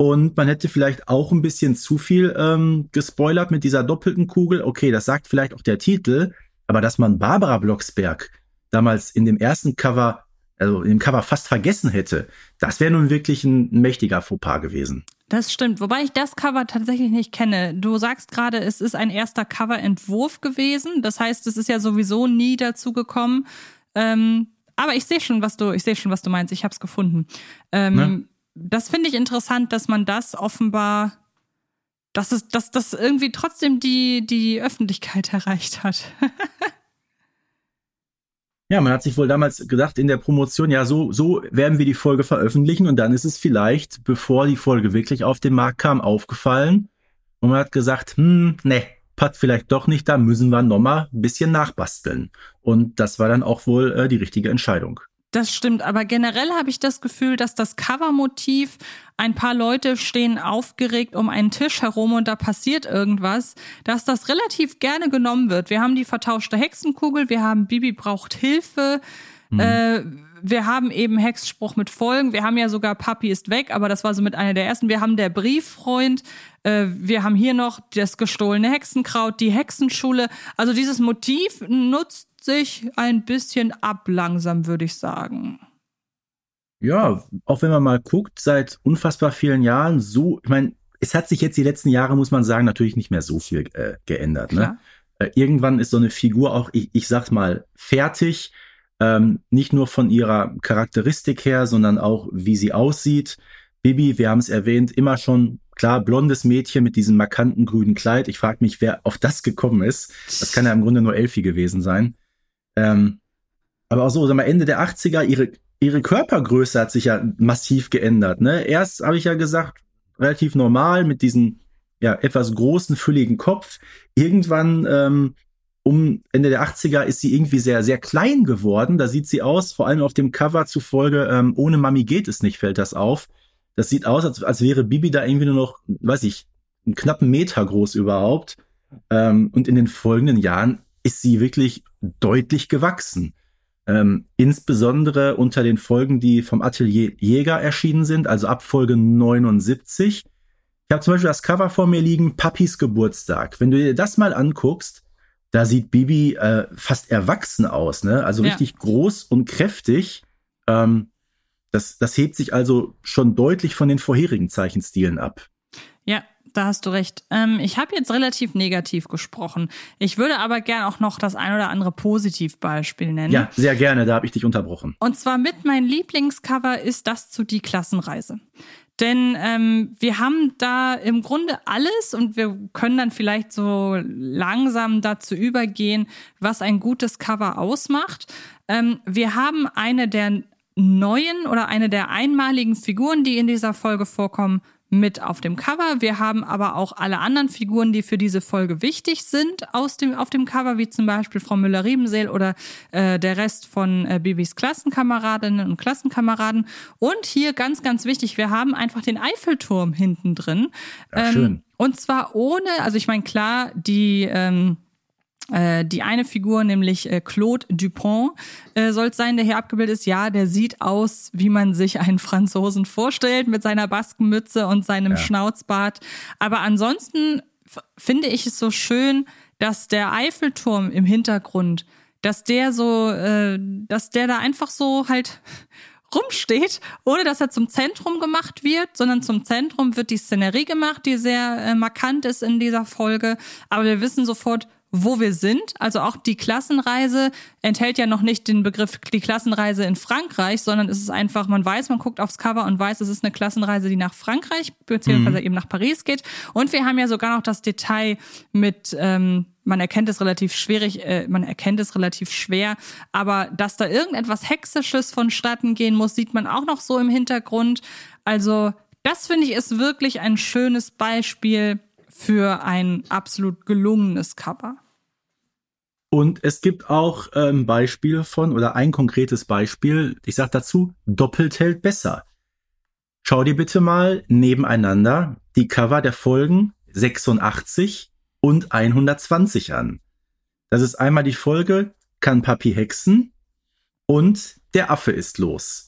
Und man hätte vielleicht auch ein bisschen zu viel ähm, gespoilert mit dieser doppelten Kugel. Okay, das sagt vielleicht auch der Titel, aber dass man Barbara Blocksberg damals in dem ersten Cover, also im Cover fast vergessen hätte, das wäre nun wirklich ein, ein mächtiger Fauxpas gewesen. Das stimmt, wobei ich das Cover tatsächlich nicht kenne. Du sagst gerade, es ist ein erster Coverentwurf gewesen. Das heißt, es ist ja sowieso nie dazu gekommen. Ähm, aber ich sehe schon, was du, ich sehe schon, was du meinst. Ich habe es gefunden. Ähm, ne? Das finde ich interessant, dass man das offenbar, dass es, dass das irgendwie trotzdem die, die Öffentlichkeit erreicht hat. ja, man hat sich wohl damals gedacht in der Promotion, ja, so, so werden wir die Folge veröffentlichen und dann ist es vielleicht, bevor die Folge wirklich auf den Markt kam, aufgefallen und man hat gesagt, hm, ne, passt vielleicht doch nicht, da müssen wir nochmal ein bisschen nachbasteln. Und das war dann auch wohl äh, die richtige Entscheidung. Das stimmt, aber generell habe ich das Gefühl, dass das Covermotiv, ein paar Leute stehen aufgeregt um einen Tisch herum und da passiert irgendwas, dass das relativ gerne genommen wird. Wir haben die vertauschte Hexenkugel, wir haben Bibi braucht Hilfe, mhm. äh, wir haben eben Hexspruch mit Folgen, wir haben ja sogar Papi ist weg, aber das war so mit einer der ersten. Wir haben der Brieffreund, äh, wir haben hier noch das gestohlene Hexenkraut, die Hexenschule. Also dieses Motiv nutzt sich ein bisschen ab langsam, würde ich sagen. Ja, auch wenn man mal guckt, seit unfassbar vielen Jahren so, ich meine, es hat sich jetzt die letzten Jahre, muss man sagen, natürlich nicht mehr so viel äh, geändert. Ne? Äh, irgendwann ist so eine Figur auch, ich, ich sag's mal, fertig. Ähm, nicht nur von ihrer Charakteristik her, sondern auch, wie sie aussieht. Bibi, wir haben es erwähnt, immer schon klar blondes Mädchen mit diesem markanten grünen Kleid. Ich frage mich, wer auf das gekommen ist. Das kann ja im Grunde nur Elfie gewesen sein. Ähm, aber auch so, sag mal, Ende der 80er, ihre, ihre Körpergröße hat sich ja massiv geändert. Ne? Erst habe ich ja gesagt, relativ normal mit diesem ja, etwas großen, fülligen Kopf. Irgendwann ähm, um Ende der 80er ist sie irgendwie sehr, sehr klein geworden. Da sieht sie aus, vor allem auf dem Cover zufolge, ähm, ohne Mami geht es nicht, fällt das auf. Das sieht aus, als, als wäre Bibi da irgendwie nur noch, weiß ich, einen knappen Meter groß überhaupt. Ähm, und in den folgenden Jahren ist sie wirklich deutlich gewachsen. Ähm, insbesondere unter den Folgen, die vom Atelier Jäger erschienen sind, also ab Folge 79. Ich habe zum Beispiel das Cover vor mir liegen, Papis Geburtstag. Wenn du dir das mal anguckst, da sieht Bibi äh, fast erwachsen aus, ne? Also ja. richtig groß und kräftig. Ähm, das, das hebt sich also schon deutlich von den vorherigen Zeichenstilen ab. Da hast du recht. Ähm, ich habe jetzt relativ negativ gesprochen. Ich würde aber gern auch noch das ein oder andere Positivbeispiel nennen. Ja, sehr gerne, da habe ich dich unterbrochen. Und zwar mit mein Lieblingscover ist das zu Die Klassenreise. Denn ähm, wir haben da im Grunde alles und wir können dann vielleicht so langsam dazu übergehen, was ein gutes Cover ausmacht. Ähm, wir haben eine der neuen oder eine der einmaligen Figuren, die in dieser Folge vorkommen, mit auf dem Cover. Wir haben aber auch alle anderen Figuren, die für diese Folge wichtig sind, aus dem, auf dem Cover, wie zum Beispiel Frau Müller-Riebenseel oder äh, der Rest von äh, Bibis Klassenkameradinnen und Klassenkameraden. Und hier ganz, ganz wichtig, wir haben einfach den Eiffelturm hinten drin. Ja, ähm, schön. Und zwar ohne, also ich meine, klar, die ähm, äh, die eine Figur, nämlich äh, Claude Dupont, äh, soll es sein, der hier abgebildet ist. Ja, der sieht aus, wie man sich einen Franzosen vorstellt, mit seiner Baskenmütze und seinem ja. Schnauzbart. Aber ansonsten finde ich es so schön, dass der Eiffelturm im Hintergrund, dass der so, äh, dass der da einfach so halt rumsteht, ohne dass er zum Zentrum gemacht wird, sondern zum Zentrum wird die Szenerie gemacht, die sehr äh, markant ist in dieser Folge. Aber wir wissen sofort, wo wir sind. Also auch die Klassenreise enthält ja noch nicht den Begriff die Klassenreise in Frankreich, sondern es ist einfach, man weiß, man guckt aufs Cover und weiß, es ist eine Klassenreise, die nach Frankreich beziehungsweise mhm. eben nach Paris geht. Und wir haben ja sogar noch das Detail mit ähm, man erkennt es relativ schwierig, äh, man erkennt es relativ schwer, aber dass da irgendetwas Hexisches vonstatten gehen muss, sieht man auch noch so im Hintergrund. Also, das finde ich ist wirklich ein schönes Beispiel für ein absolut gelungenes Cover. Und es gibt auch ähm, Beispiele von, oder ein konkretes Beispiel, ich sag dazu, doppelt hält besser. Schau dir bitte mal nebeneinander die Cover der Folgen 86 und 120 an. Das ist einmal die Folge Kann Papi hexen und Der Affe ist los.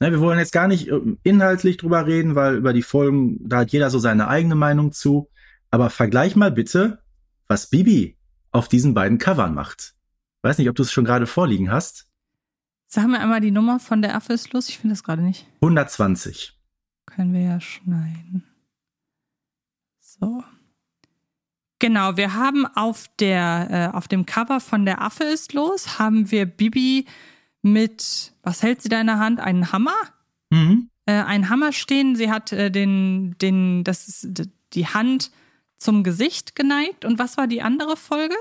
Ne, wir wollen jetzt gar nicht ähm, inhaltlich drüber reden, weil über die Folgen, da hat jeder so seine eigene Meinung zu. Aber vergleich mal bitte, was Bibi auf diesen beiden Covern macht. Weiß nicht, ob du es schon gerade vorliegen hast. Sag mir einmal die Nummer von der Affe ist los. Ich finde das gerade nicht. 120. Können wir ja schneiden. So. Genau, wir haben auf der, äh, auf dem Cover von der Affe ist los, haben wir Bibi mit, was hält sie da in der Hand? Einen Hammer? Mhm. Äh, einen Hammer stehen. Sie hat äh, den, den, das ist die Hand zum Gesicht geneigt. Und was war die andere Folge?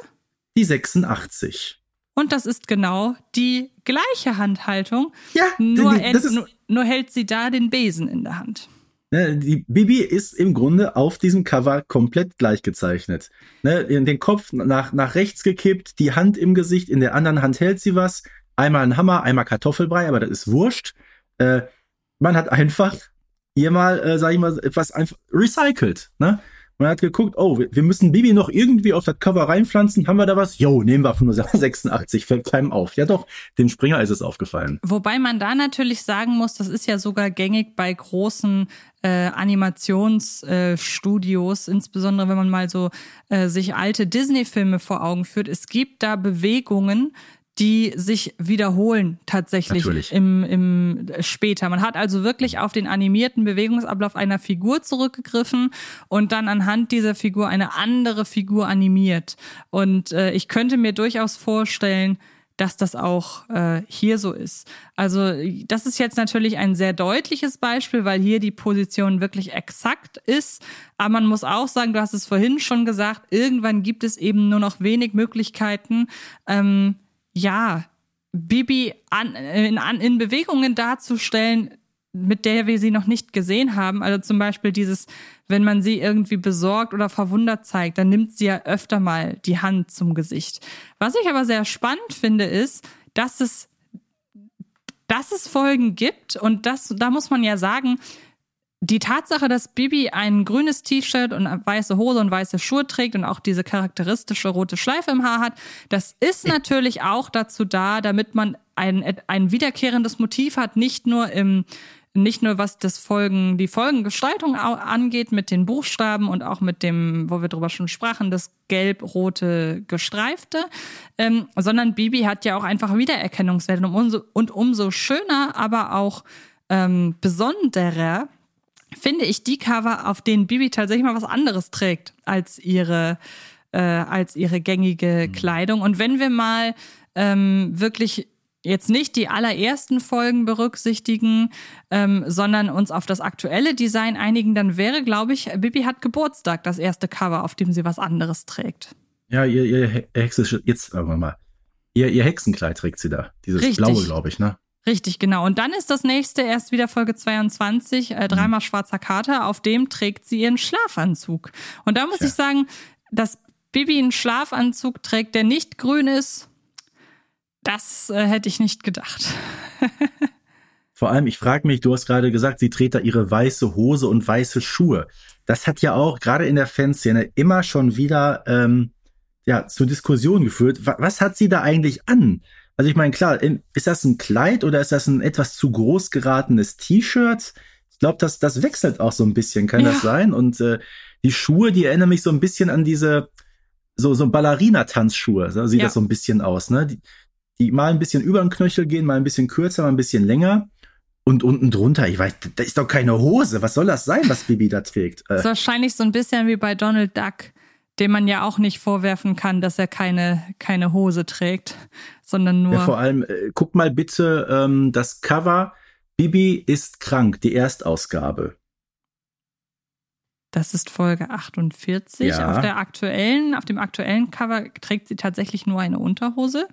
Die 86. Und das ist genau die gleiche Handhaltung. Ja, nur, die, die, nur, nur hält sie da den Besen in der Hand. Ne, die Bibi ist im Grunde auf diesem Cover komplett gleich gezeichnet. Ne, den Kopf nach, nach rechts gekippt, die Hand im Gesicht, in der anderen Hand hält sie was. Einmal ein Hammer, einmal Kartoffelbrei, aber das ist wurscht. Äh, man hat einfach hier mal, äh, sag ich mal, etwas einfach recycelt. Ne? Man hat geguckt, oh, wir müssen Bibi noch irgendwie auf das Cover reinpflanzen. Haben wir da was? Jo, nehmen wir von nur 86, fällt keinem auf. Ja doch, dem Springer ist es aufgefallen. Wobei man da natürlich sagen muss, das ist ja sogar gängig bei großen äh, Animationsstudios, äh, insbesondere wenn man mal so äh, sich alte Disney-Filme vor Augen führt. Es gibt da Bewegungen, die sich wiederholen tatsächlich im, im später. Man hat also wirklich auf den animierten Bewegungsablauf einer Figur zurückgegriffen und dann anhand dieser Figur eine andere Figur animiert. Und äh, ich könnte mir durchaus vorstellen, dass das auch äh, hier so ist. Also das ist jetzt natürlich ein sehr deutliches Beispiel, weil hier die Position wirklich exakt ist. Aber man muss auch sagen, du hast es vorhin schon gesagt, irgendwann gibt es eben nur noch wenig Möglichkeiten, ähm, ja, Bibi an, in, an, in Bewegungen darzustellen, mit der wir sie noch nicht gesehen haben. Also zum Beispiel dieses, wenn man sie irgendwie besorgt oder verwundert zeigt, dann nimmt sie ja öfter mal die Hand zum Gesicht. Was ich aber sehr spannend finde, ist, dass es, dass es Folgen gibt und das, da muss man ja sagen, die Tatsache, dass Bibi ein grünes T-Shirt und weiße Hose und weiße Schuhe trägt und auch diese charakteristische rote Schleife im Haar hat, das ist natürlich auch dazu da, damit man ein, ein wiederkehrendes Motiv hat, nicht nur im nicht nur was das Folgen, die Folgengestaltung angeht mit den Buchstaben und auch mit dem, wo wir drüber schon sprachen, das gelb-rote gestreifte, ähm, sondern Bibi hat ja auch einfach Wiedererkennungswerte und umso, und umso schöner, aber auch ähm, besonderer finde ich die Cover, auf denen Bibi tatsächlich mal was anderes trägt als ihre, äh, als ihre gängige mhm. Kleidung. Und wenn wir mal ähm, wirklich jetzt nicht die allerersten Folgen berücksichtitigen, ähm, sondern uns auf das aktuelle Design einigen, dann wäre, glaube ich, Bibi hat Geburtstag das erste Cover, auf dem sie was anderes trägt. Ja, ihr, ihr Hexe, jetzt, sagen wir mal, ihr, ihr Hexenkleid trägt sie da. Dieses Richtig. blaue, glaube ich, ne? Richtig, genau. Und dann ist das nächste erst wieder Folge 22, äh, dreimal schwarzer Kater. Auf dem trägt sie ihren Schlafanzug. Und da muss ja. ich sagen, dass Bibi einen Schlafanzug trägt, der nicht grün ist, das äh, hätte ich nicht gedacht. Vor allem, ich frage mich, du hast gerade gesagt, sie trägt da ihre weiße Hose und weiße Schuhe. Das hat ja auch gerade in der Fanszene immer schon wieder ähm, ja, zur Diskussion geführt. Was hat sie da eigentlich an? Also ich meine, klar, ist das ein Kleid oder ist das ein etwas zu groß geratenes T-Shirt? Ich glaube, das, das wechselt auch so ein bisschen, kann ja. das sein? Und äh, die Schuhe, die erinnern mich so ein bisschen an diese so so Ballerina-Tanzschuhe. So sieht ja. das so ein bisschen aus, ne? Die, die mal ein bisschen über den Knöchel gehen, mal ein bisschen kürzer, mal ein bisschen länger. Und unten drunter, ich weiß, da ist doch keine Hose. Was soll das sein, was Bibi da trägt? Äh, das ist wahrscheinlich so ein bisschen wie bei Donald Duck dem man ja auch nicht vorwerfen kann, dass er keine, keine Hose trägt, sondern nur. Ja, vor allem, äh, guck mal bitte ähm, das Cover. Bibi ist krank, die Erstausgabe. Das ist Folge 48. Ja. Auf der aktuellen, auf dem aktuellen Cover trägt sie tatsächlich nur eine Unterhose.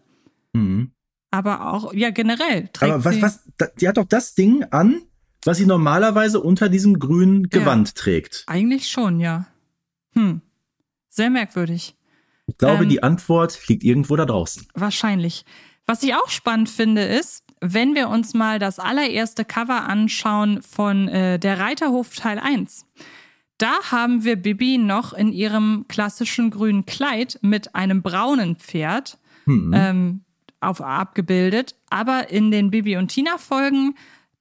Mhm. Aber auch, ja, generell trägt Aber was, sie. was, die hat doch das Ding an, was sie normalerweise unter diesem grünen Gewand trägt. Eigentlich schon, ja. Hm. Sehr merkwürdig. Ich glaube, Ähm, die Antwort liegt irgendwo da draußen. Wahrscheinlich. Was ich auch spannend finde, ist, wenn wir uns mal das allererste Cover anschauen von äh, der Reiterhof Teil 1. Da haben wir Bibi noch in ihrem klassischen grünen Kleid mit einem braunen Pferd Hm. ähm, auf, abgebildet. Aber in den Bibi und Tina Folgen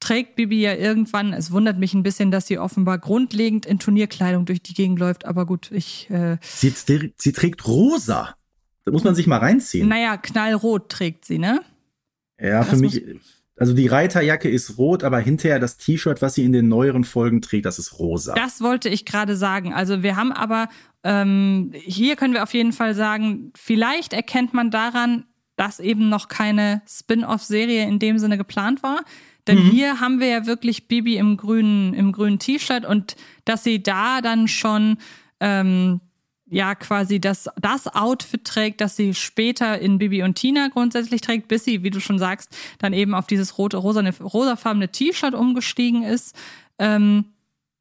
trägt Bibi ja irgendwann, es wundert mich ein bisschen, dass sie offenbar grundlegend in Turnierkleidung durch die Gegend läuft, aber gut, ich, äh, sie, sie trägt rosa. Da muss man sich mal reinziehen. naja, knallrot trägt sie, ne? Ja, für Das mich, also die Reiterjacke ist rot, aber hinterher das T-Shirt, was sie in den neueren Folgen trägt, das ist rosa. Das wollte ich gerade sagen. Also wir haben aber, ähm, hier können wir auf jeden Fall sagen, vielleicht erkennt man daran, dass eben noch keine Spin-off-Serie in dem Sinne geplant war. Denn Mhm. hier haben wir ja wirklich Bibi im grünen, im grünen T-Shirt und dass sie da dann schon ähm, ja quasi das, das Outfit trägt, das sie später in Bibi und Tina grundsätzlich trägt, bis sie, wie du schon sagst, dann eben auf dieses rote, rosane, rosafarbene T-Shirt umgestiegen ist. Ähm,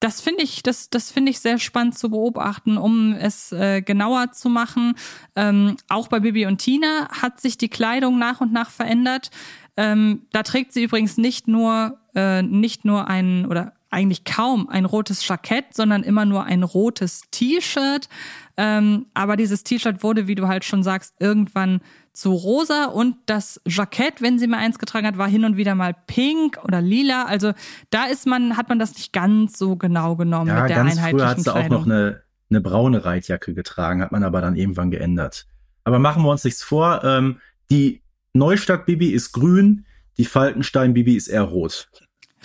das finde ich, das, das finde ich sehr spannend zu beobachten, um es äh, genauer zu machen. Ähm, auch bei Bibi und Tina hat sich die Kleidung nach und nach verändert. Ähm, da trägt sie übrigens nicht nur, äh, nicht nur ein oder eigentlich kaum ein rotes Jackett, sondern immer nur ein rotes T-Shirt. Ähm, aber dieses T-Shirt wurde, wie du halt schon sagst, irgendwann zu rosa und das Jackett, wenn sie mal eins getragen hat, war hin und wieder mal pink oder lila. Also da ist man, hat man das nicht ganz so genau genommen ja, mit der ganz einheitlichen früher hat sie auch noch eine, eine braune Reitjacke getragen, hat man aber dann irgendwann geändert. Aber machen wir uns nichts vor, ähm, die Neustadt-Bibi ist grün, die Falkenstein-Bibi ist eher rot.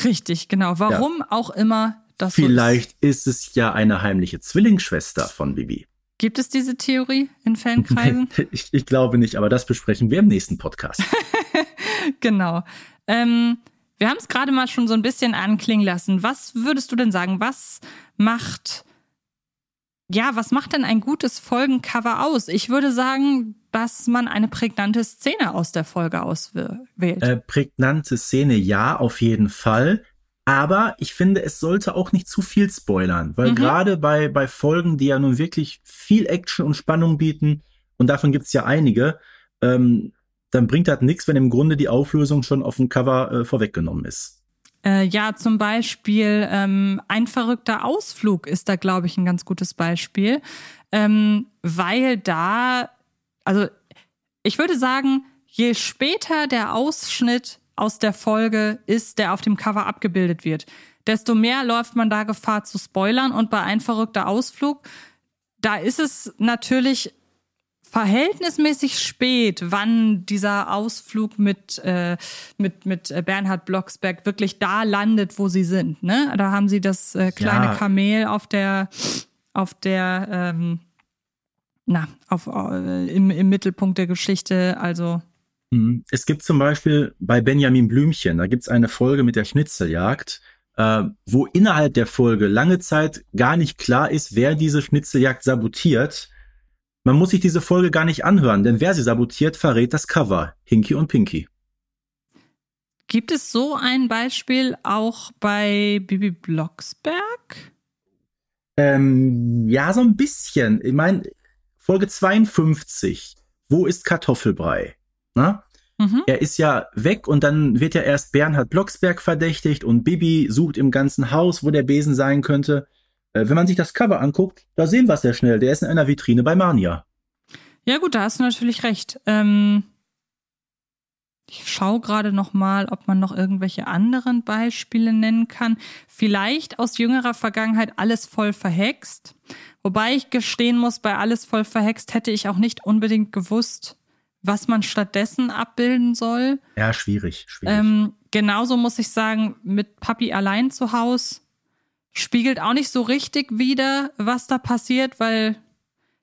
Richtig, genau. Warum auch immer das so ist. Vielleicht ist es ja eine heimliche Zwillingsschwester von Bibi. Gibt es diese Theorie in Fankreisen? ich, ich glaube nicht, aber das besprechen wir im nächsten Podcast. genau. Ähm, wir haben es gerade mal schon so ein bisschen anklingen lassen. Was würdest du denn sagen? Was macht, ja, was macht denn ein gutes Folgencover aus? Ich würde sagen, dass man eine prägnante Szene aus der Folge auswählt. Äh, prägnante Szene, ja, auf jeden Fall. Aber ich finde, es sollte auch nicht zu viel spoilern, weil Mhm. gerade bei, bei Folgen, die ja nun wirklich viel Action und Spannung bieten, und davon gibt's ja einige, ähm, dann bringt das nichts, wenn im Grunde die Auflösung schon auf dem Cover äh, vorweggenommen ist. Äh, ja, zum Beispiel ähm, ein verrückter Ausflug ist da, glaube ich, ein ganz gutes Beispiel, ähm, weil da, also ich würde sagen, je später der Ausschnitt aus der Folge ist, der auf dem Cover abgebildet wird, desto mehr läuft man da Gefahr zu spoilern. Und bei ein verrückter Ausflug, da ist es natürlich verhältnismäßig spät, wann dieser Ausflug mit, äh, mit, mit äh, Bernhard Blocksberg wirklich da landet, wo sie sind. Ne? Da haben sie das äh, kleine Ja. Kamel auf der, auf der, ähm, na, auf, äh, im, im Mittelpunkt der Geschichte. Also, Mhm. Es gibt zum Beispiel bei Benjamin Blümchen, da gibt's eine Folge mit der Schnitzeljagd, äh, wo innerhalb der Folge lange Zeit gar nicht klar ist, wer diese Schnitzeljagd sabotiert. Man muss sich diese Folge gar nicht anhören, denn wer sie sabotiert, verrät das Cover. Hinky und Pinky. gibt es so ein Beispiel auch bei Bibi Blocksberg? Ähm, ja, so ein bisschen. Ich meine, Folge 52. Wo ist Kartoffelbrei? Na? Mhm. Er ist ja weg und dann wird ja erst Bernhard Blocksberg verdächtigt und Bibi sucht im ganzen Haus, wo der Besen sein könnte. Äh, wenn man sich das Cover anguckt, da sehen wir es sehr schnell. Der ist in einer Vitrine bei Mania. Ja gut, da hast du natürlich recht. Ähm, ich schaue gerade noch mal, ob man noch irgendwelche anderen Beispiele nennen kann. Vielleicht aus jüngerer Vergangenheit alles voll verhext. Wobei ich gestehen muss, bei alles voll verhext hätte ich auch nicht unbedingt gewusst, was man stattdessen abbilden soll. Ja, schwierig, schwierig. Ähm, genauso muss ich sagen, mit Papi allein zu Haus spiegelt auch nicht so richtig wider, was da passiert, weil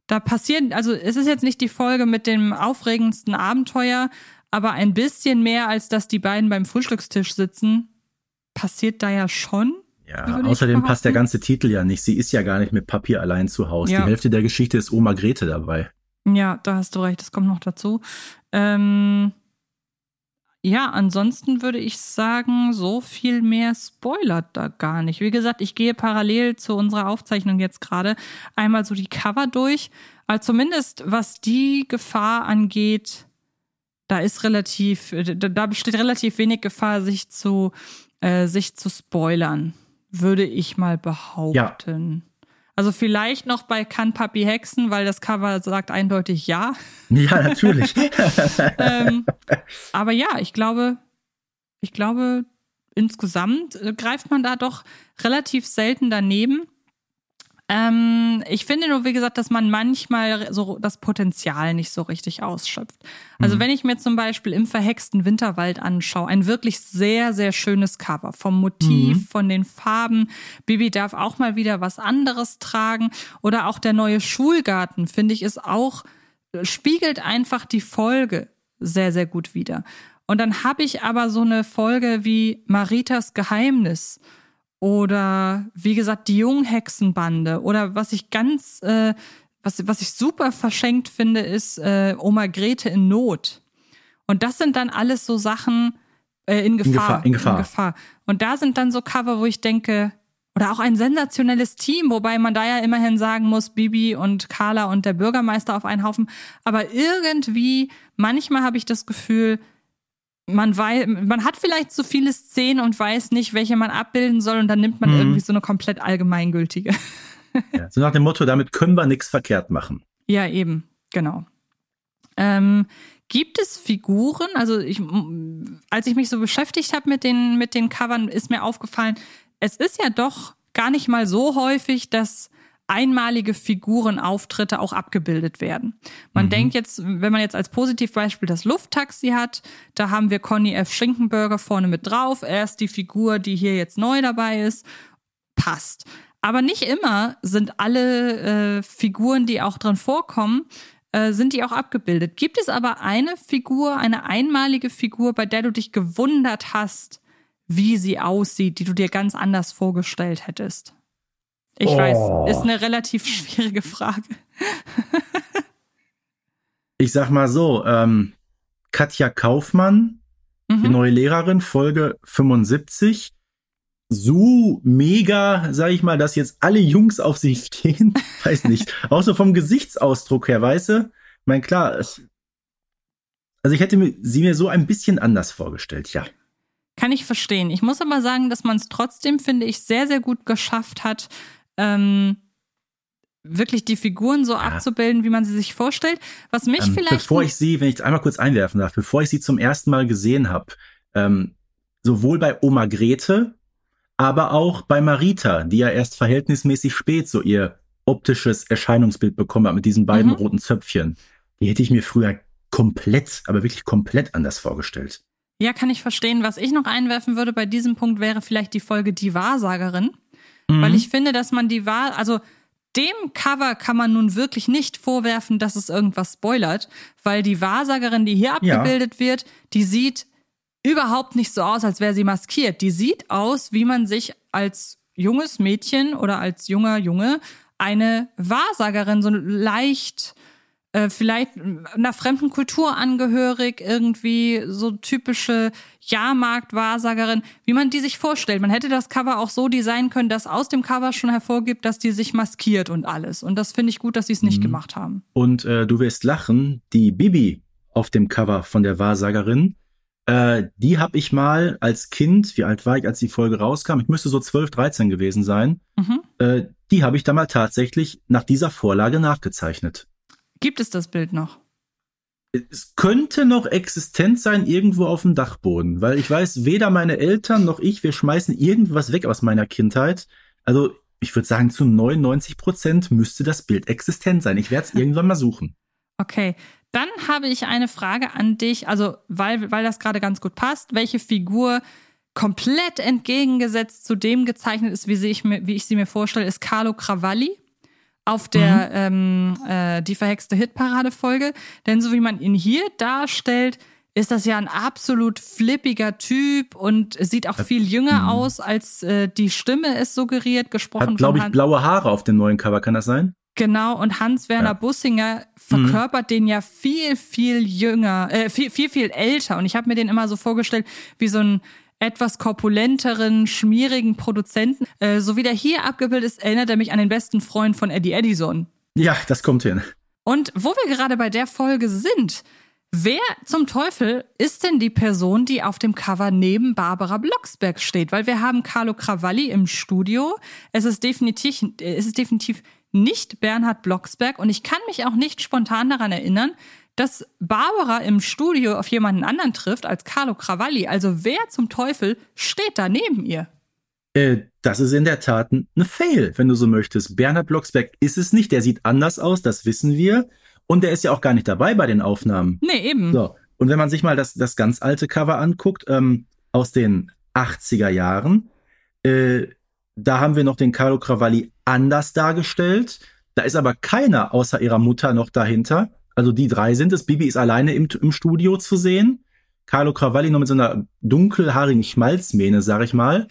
Da passieren, also es ist jetzt nicht die Folge mit dem aufregendsten Abenteuer, aber ein bisschen mehr, als dass die beiden beim Frühstückstisch sitzen, passiert da ja schon. Ja, außerdem passt der ganze Titel ja nicht. Sie ist ja gar nicht mit Papier allein zu Hause. Ja. Die Hälfte der Geschichte ist Oma Grete dabei. Ja, da hast du recht, das kommt noch dazu. Ähm, ja, ansonsten würde ich sagen, so viel mehr spoilert da gar nicht. Wie gesagt, ich gehe parallel zu unserer Aufzeichnung jetzt gerade einmal so die Cover durch. Also zumindest was die Gefahr angeht, da ist relativ, da besteht relativ wenig Gefahr, sich zu, äh, sich zu spoilern, würde ich mal behaupten. Ja. Also vielleicht noch bei Kann Papi Hexen, weil das Cover sagt eindeutig ja. Ja, natürlich. ähm, aber ja, ich glaube, ich glaube, insgesamt äh, greift man da doch relativ selten daneben. Ähm, ich finde nur, wie gesagt, dass man manchmal so das Potenzial nicht so richtig ausschöpft. Also mhm. wenn ich mir zum Beispiel im verhexten Winterwald anschaue, ein wirklich sehr, sehr schönes Cover vom Motiv, mhm. von den Farben. Bibi darf auch mal wieder was anderes tragen. Oder auch der neue Schulgarten, finde ich, ist auch, spiegelt einfach die Folge sehr, sehr gut wieder. Und dann habe ich aber so eine Folge wie Maritas Geheimnis oder wie gesagt die Junghexenbande oder was ich ganz, äh, was, was ich super verschenkt finde, ist äh, Oma Grete in Not. Und das sind dann alles so Sachen äh, in, Gefahr, in, Gefahr, in Gefahr. In Gefahr. Und da sind dann so Cover, wo ich denke, oder auch ein sensationelles Team, wobei man da ja immerhin sagen muss, Bibi und Carla und der Bürgermeister auf einen Haufen. Aber irgendwie, manchmal habe ich das Gefühl, man weiß, man hat vielleicht so viele Szenen und weiß nicht, welche man abbilden soll und dann nimmt man mhm. irgendwie so eine komplett allgemeingültige. ja, so nach dem Motto, damit können wir nichts verkehrt machen. Ja, eben, genau. Ähm, gibt es Figuren, also ich, als ich mich so beschäftigt habe mit den, mit den Covern, ist mir aufgefallen, es ist ja doch gar nicht mal so häufig, dass einmalige Figurenauftritte auch abgebildet werden. Man mhm. denkt jetzt, wenn man jetzt als Positivbeispiel das Lufttaxi hat, da haben wir Conny F. Schinkenberger vorne mit drauf. Er ist die Figur, die hier jetzt neu dabei ist. Passt. Aber nicht immer sind alle äh, Figuren, die auch drin vorkommen, äh, sind die auch abgebildet. Gibt es aber eine Figur, eine einmalige Figur, bei der du dich gewundert hast, wie sie aussieht, die du dir ganz anders vorgestellt hättest? Ich oh. weiß, ist eine relativ schwierige Frage. ich sag mal so, ähm, Katja Kaufmann, mhm. die neue Lehrerin, Folge 75. So mega, sag ich mal, dass jetzt alle Jungs auf sie stehen. Weiß nicht. Auch so vom Gesichtsausdruck her, weißt du? Ich mein, klar, es, also ich hätte sie mir so ein bisschen anders vorgestellt, ja. Kann ich verstehen. Ich muss aber sagen, dass man es trotzdem, finde ich, sehr, sehr gut geschafft hat, ähm, wirklich die Figuren so ja. abzubilden, wie man sie sich vorstellt. Was mich ähm, vielleicht. Bevor ich sie, wenn ich einmal kurz einwerfen darf, bevor ich sie zum ersten Mal gesehen habe, ähm, sowohl bei Oma Grete, aber auch bei Marita, die ja erst verhältnismäßig spät so ihr optisches Erscheinungsbild bekommen hat mit diesen beiden mhm. roten Zöpfchen. Die hätte ich mir früher komplett, aber wirklich komplett anders vorgestellt. Ja, kann ich verstehen. Was ich noch einwerfen würde bei diesem Punkt wäre vielleicht die Folge Die Wahrsagerin. Mhm. Weil ich finde, dass man die Wahl, also dem Cover kann man nun wirklich nicht vorwerfen, dass es irgendwas spoilert, weil die Wahrsagerin, die hier abgebildet ja. wird, die sieht überhaupt nicht so aus, als wäre sie maskiert. Die sieht aus, wie man sich als junges Mädchen oder als junger Junge eine Wahrsagerin so leicht äh, vielleicht einer fremden Kultur angehörig, irgendwie so typische Jahrmarkt-Wahrsagerin, wie man die sich vorstellt. Man hätte das Cover auch so designen können, dass aus dem Cover schon hervorgibt, dass die sich maskiert und alles. Und das finde ich gut, dass sie es nicht mhm. gemacht haben. Und äh, du wirst lachen, die Bibi auf dem Cover von der Wahrsagerin, äh, die habe ich mal als Kind, wie alt war ich, als die Folge rauskam? Ich müsste so 12, 13 gewesen sein. Mhm. Äh, die habe ich da mal tatsächlich nach dieser Vorlage nachgezeichnet. Gibt es das Bild noch? Es könnte noch existent sein irgendwo auf dem Dachboden, weil ich weiß, weder meine Eltern noch ich, wir schmeißen irgendwas weg aus meiner Kindheit. Also ich würde sagen, zu 99 Prozent müsste das Bild existent sein. Ich werde es irgendwann mal suchen. Okay, dann habe ich eine Frage an dich, also weil, weil das gerade ganz gut passt. Welche Figur komplett entgegengesetzt zu dem gezeichnet ist, wie, ich, mir, wie ich sie mir vorstelle, ist Carlo Cravalli auf der ähm, äh, Die verhexte Hitparade-Folge. Denn so wie man ihn hier darstellt, ist das ja ein absolut flippiger Typ und sieht auch viel jünger Mhm. aus, als äh, die Stimme es suggeriert, gesprochen Hat, glaube ich, Hans. blaue Haare auf dem neuen Cover, kann das sein? Genau, und Hans-Werner Ja. Bussinger verkörpert den ja viel, viel jünger, äh, viel, viel, viel älter. Und ich habe mir den immer so vorgestellt wie so einen etwas korpulenteren, schmierigen Produzenten. Äh, so wie der hier abgebildet ist, erinnert er mich an den besten Freund von Eddie Edison. Ja, das kommt hin. Und wo wir gerade bei der Folge sind, wer zum Teufel ist denn die Person, die auf dem Cover neben Barbara Blocksberg steht? Weil wir haben Carlo Cravalli im Studio. Es ist definitiv, es ist definitiv nicht Bernhard Blocksberg und ich kann mich auch nicht spontan daran erinnern, dass Barbara im Studio auf jemanden anderen trifft als Carlo Cravalli. Also wer zum Teufel steht da neben ihr? Äh, das ist in der Tat ein Fail, wenn du so möchtest. Bernhard Blocksberg ist es nicht, der sieht anders aus, das wissen wir. Und der ist ja auch gar nicht dabei bei den Aufnahmen. Nee, eben. So, und wenn man sich mal das, das ganz alte Cover anguckt, ähm, aus den 80er Jahren, äh, da haben wir noch den Carlo Cravalli anders dargestellt. Da ist aber keiner außer ihrer Mutter noch dahinter. Also die drei sind es. Bibi ist alleine im, im Studio zu sehen. Carlo Cravalli noch mit so einer dunkelhaarigen Schmalzmähne, sag ich mal.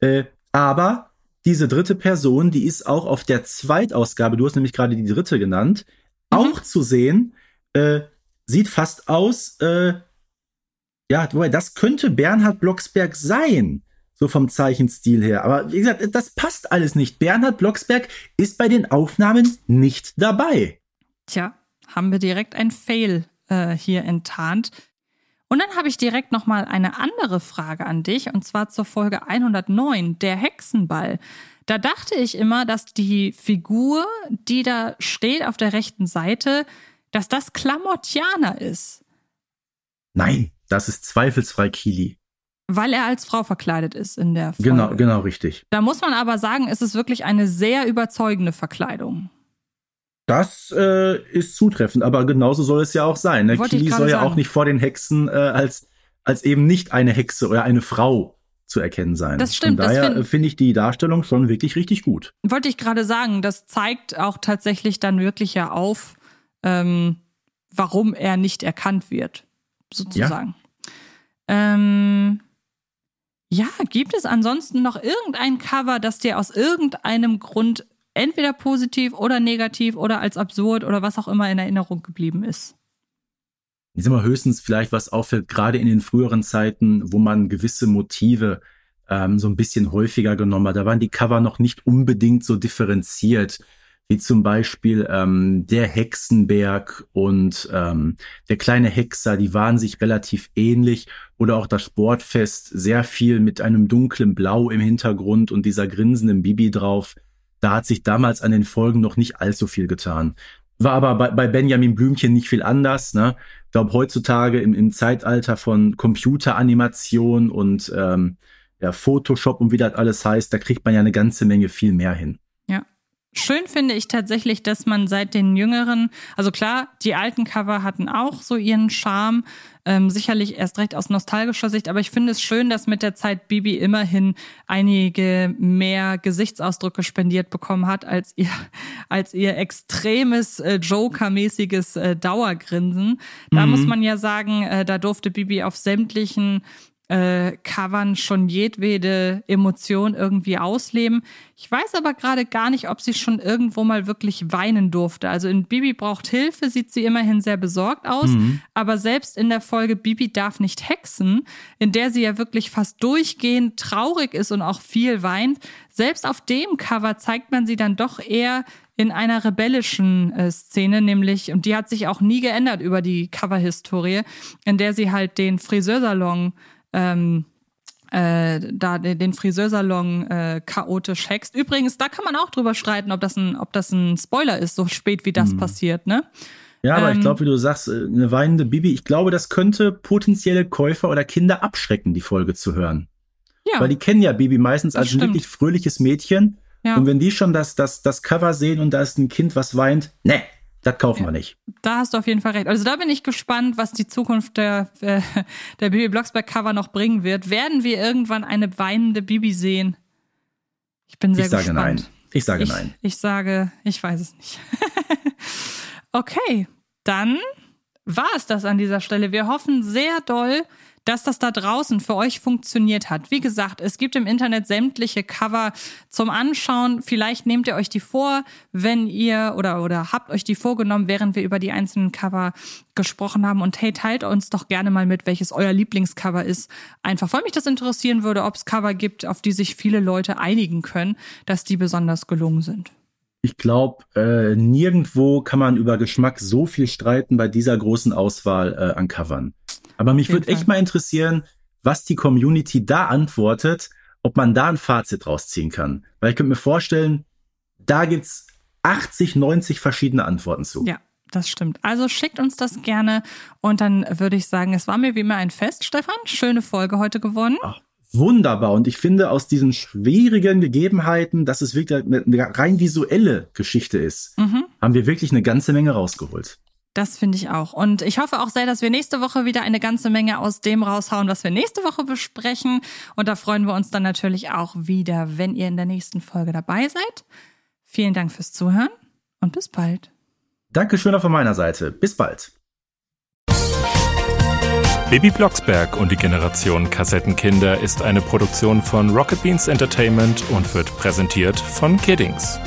Äh, aber diese dritte Person, die ist auch auf der Zweitausgabe, du hast nämlich gerade die dritte genannt, Mhm. auch zu sehen. Äh, sieht fast aus, äh, ja, das könnte Bernhard Blocksberg sein, so vom Zeichenstil her. Aber wie gesagt, das passt alles nicht. Bernhard Blocksberg ist bei den Aufnahmen nicht dabei. Tja, haben wir direkt ein Fail äh, hier enttarnt. Und dann habe ich direkt noch mal eine andere Frage an dich und zwar zur Folge 109, der Hexenball. Da dachte ich immer, dass die Figur, die da steht auf der rechten Seite, dass das Klamottiana ist, Nein, das ist zweifelsfrei Kili. weil er als Frau verkleidet ist in der Folge. Genau, genau richtig. Da muss man aber sagen, es ist wirklich eine sehr überzeugende Verkleidung. Das äh, ist zutreffend, aber genauso soll es ja auch sein. Ne? Kili soll ja sagen. auch nicht vor den Hexen äh, als, als eben nicht eine Hexe oder eine Frau zu erkennen sein. Das stimmt, Von daher find- äh, finde ich die Darstellung schon wirklich richtig gut. Wollte ich gerade sagen, das zeigt auch tatsächlich dann wirklich ja auf, ähm, warum er nicht erkannt wird, sozusagen. Ähm, ja, gibt es ansonsten noch irgendein Cover, das dir aus irgendeinem Grund entweder positiv oder negativ oder als absurd oder was auch immer in Erinnerung geblieben ist? Ich sag mal höchstens vielleicht was auffällt, gerade in den früheren Zeiten, wo man gewisse Motive ähm, so ein bisschen häufiger genommen hat. Da waren die Cover noch nicht unbedingt so differenziert, wie zum Beispiel ähm, der Hexenberg und ähm, der kleine Hexer, die waren sich relativ ähnlich. Oder auch das Sportfest, sehr viel mit einem dunklen Blau im Hintergrund und dieser grinsenden Bibi drauf. Da hat sich damals an den Folgen noch nicht allzu viel getan. War aber bei, bei Benjamin Blümchen nicht viel anders. Ne? Ich glaube, heutzutage im, im Zeitalter von Computeranimation und ähm, ja, Photoshop und wie das alles heißt, da kriegt man ja eine ganze Menge viel mehr hin. Schön finde ich tatsächlich, dass man seit den jüngeren, also klar, die alten Cover hatten auch so ihren Charme, ähm, sicherlich erst recht aus nostalgischer Sicht, aber ich finde es schön, dass mit der Zeit Bibi immerhin einige mehr Gesichtsausdrücke spendiert bekommen hat als ihr, als ihr extremes äh, Joker-mäßiges äh, Dauergrinsen. Da Mhm. muss man ja sagen, äh, da durfte Bibi auf sämtlichen äh, Covern schon jedwede Emotion irgendwie ausleben. Ich weiß aber gerade gar nicht, ob sie schon irgendwo mal wirklich weinen durfte. Also in Bibi braucht Hilfe sieht sie immerhin sehr besorgt aus, Mhm. aber selbst in der Folge Bibi darf nicht hexen, in der sie ja wirklich fast durchgehend traurig ist und auch viel weint, selbst auf dem Cover zeigt man sie dann doch eher in einer rebellischen äh, Szene, nämlich, und die hat sich auch nie geändert über die Coverhistorie, in der sie halt den Friseursalon ähm, äh, da den Friseursalon äh, chaotisch hext. Übrigens, da kann man auch drüber streiten, ob das ein, ob das ein Spoiler ist, so spät wie das passiert, ne? Ja, aber Ähm, ich glaube, wie du sagst, äh, eine weinende Bibi, ich glaube, das könnte potenzielle Käufer oder Kinder abschrecken, die Folge zu hören. Ja, Weil die kennen ja Bibi meistens als ein wirklich fröhliches Mädchen. ja. Und wenn die schon das, das, das Cover sehen und da ist ein Kind, was weint, ne, das kaufen wir nicht. da hast du auf jeden Fall recht. Also da bin ich gespannt, was die Zukunft der, äh, der Bibi Blocksberg Cover noch bringen wird. Werden wir irgendwann eine weinende Bibi sehen? Ich bin sehr Ich sage gespannt. nein. Ich sage ich, nein. Ich sage, ich weiß es nicht. okay, dann war es das an dieser Stelle. Wir hoffen sehr doll, dass das da draußen für euch funktioniert hat. Wie gesagt, es gibt im Internet sämtliche Cover zum Anschauen. Vielleicht nehmt ihr euch die vor, wenn ihr oder, oder habt euch die vorgenommen, während wir über die einzelnen Cover gesprochen haben. Und hey, teilt uns doch gerne mal mit, welches euer Lieblingscover ist. Einfach, weil mich das interessieren würde, ob es Cover gibt, auf die sich viele Leute einigen können, dass die besonders gelungen sind. Ich glaube, äh, nirgendwo kann man über Geschmack so viel streiten bei dieser großen Auswahl äh, an Covern. Aber mich würde echt mal interessieren, was die Community da antwortet, ob man da ein Fazit rausziehen kann. Weil ich könnte mir vorstellen, da gibt's 80, 90 verschiedene Antworten zu. Ja. Das stimmt. Also schickt uns das gerne und dann würde ich sagen, es war mir wie immer ein Fest, Stefan. Schöne Folge heute gewonnen. Ach, wunderbar. Und ich finde, aus diesen schwierigen Gegebenheiten, dass es wirklich eine, eine rein visuelle Geschichte ist, mhm. haben wir wirklich eine ganze Menge rausgeholt. Das finde ich auch. Und ich hoffe auch sehr, dass wir nächste Woche wieder eine ganze Menge aus dem raushauen, was wir nächste Woche besprechen. Und da freuen wir uns dann natürlich auch wieder, wenn ihr in der nächsten Folge dabei seid. Vielen Dank fürs Zuhören und bis bald. Dankeschön auch von meiner Seite. Bis bald. Baby Blocksberg und die Generation Kassettenkinder ist eine Produktion von Rocket Beans Entertainment und wird präsentiert von Kiddings.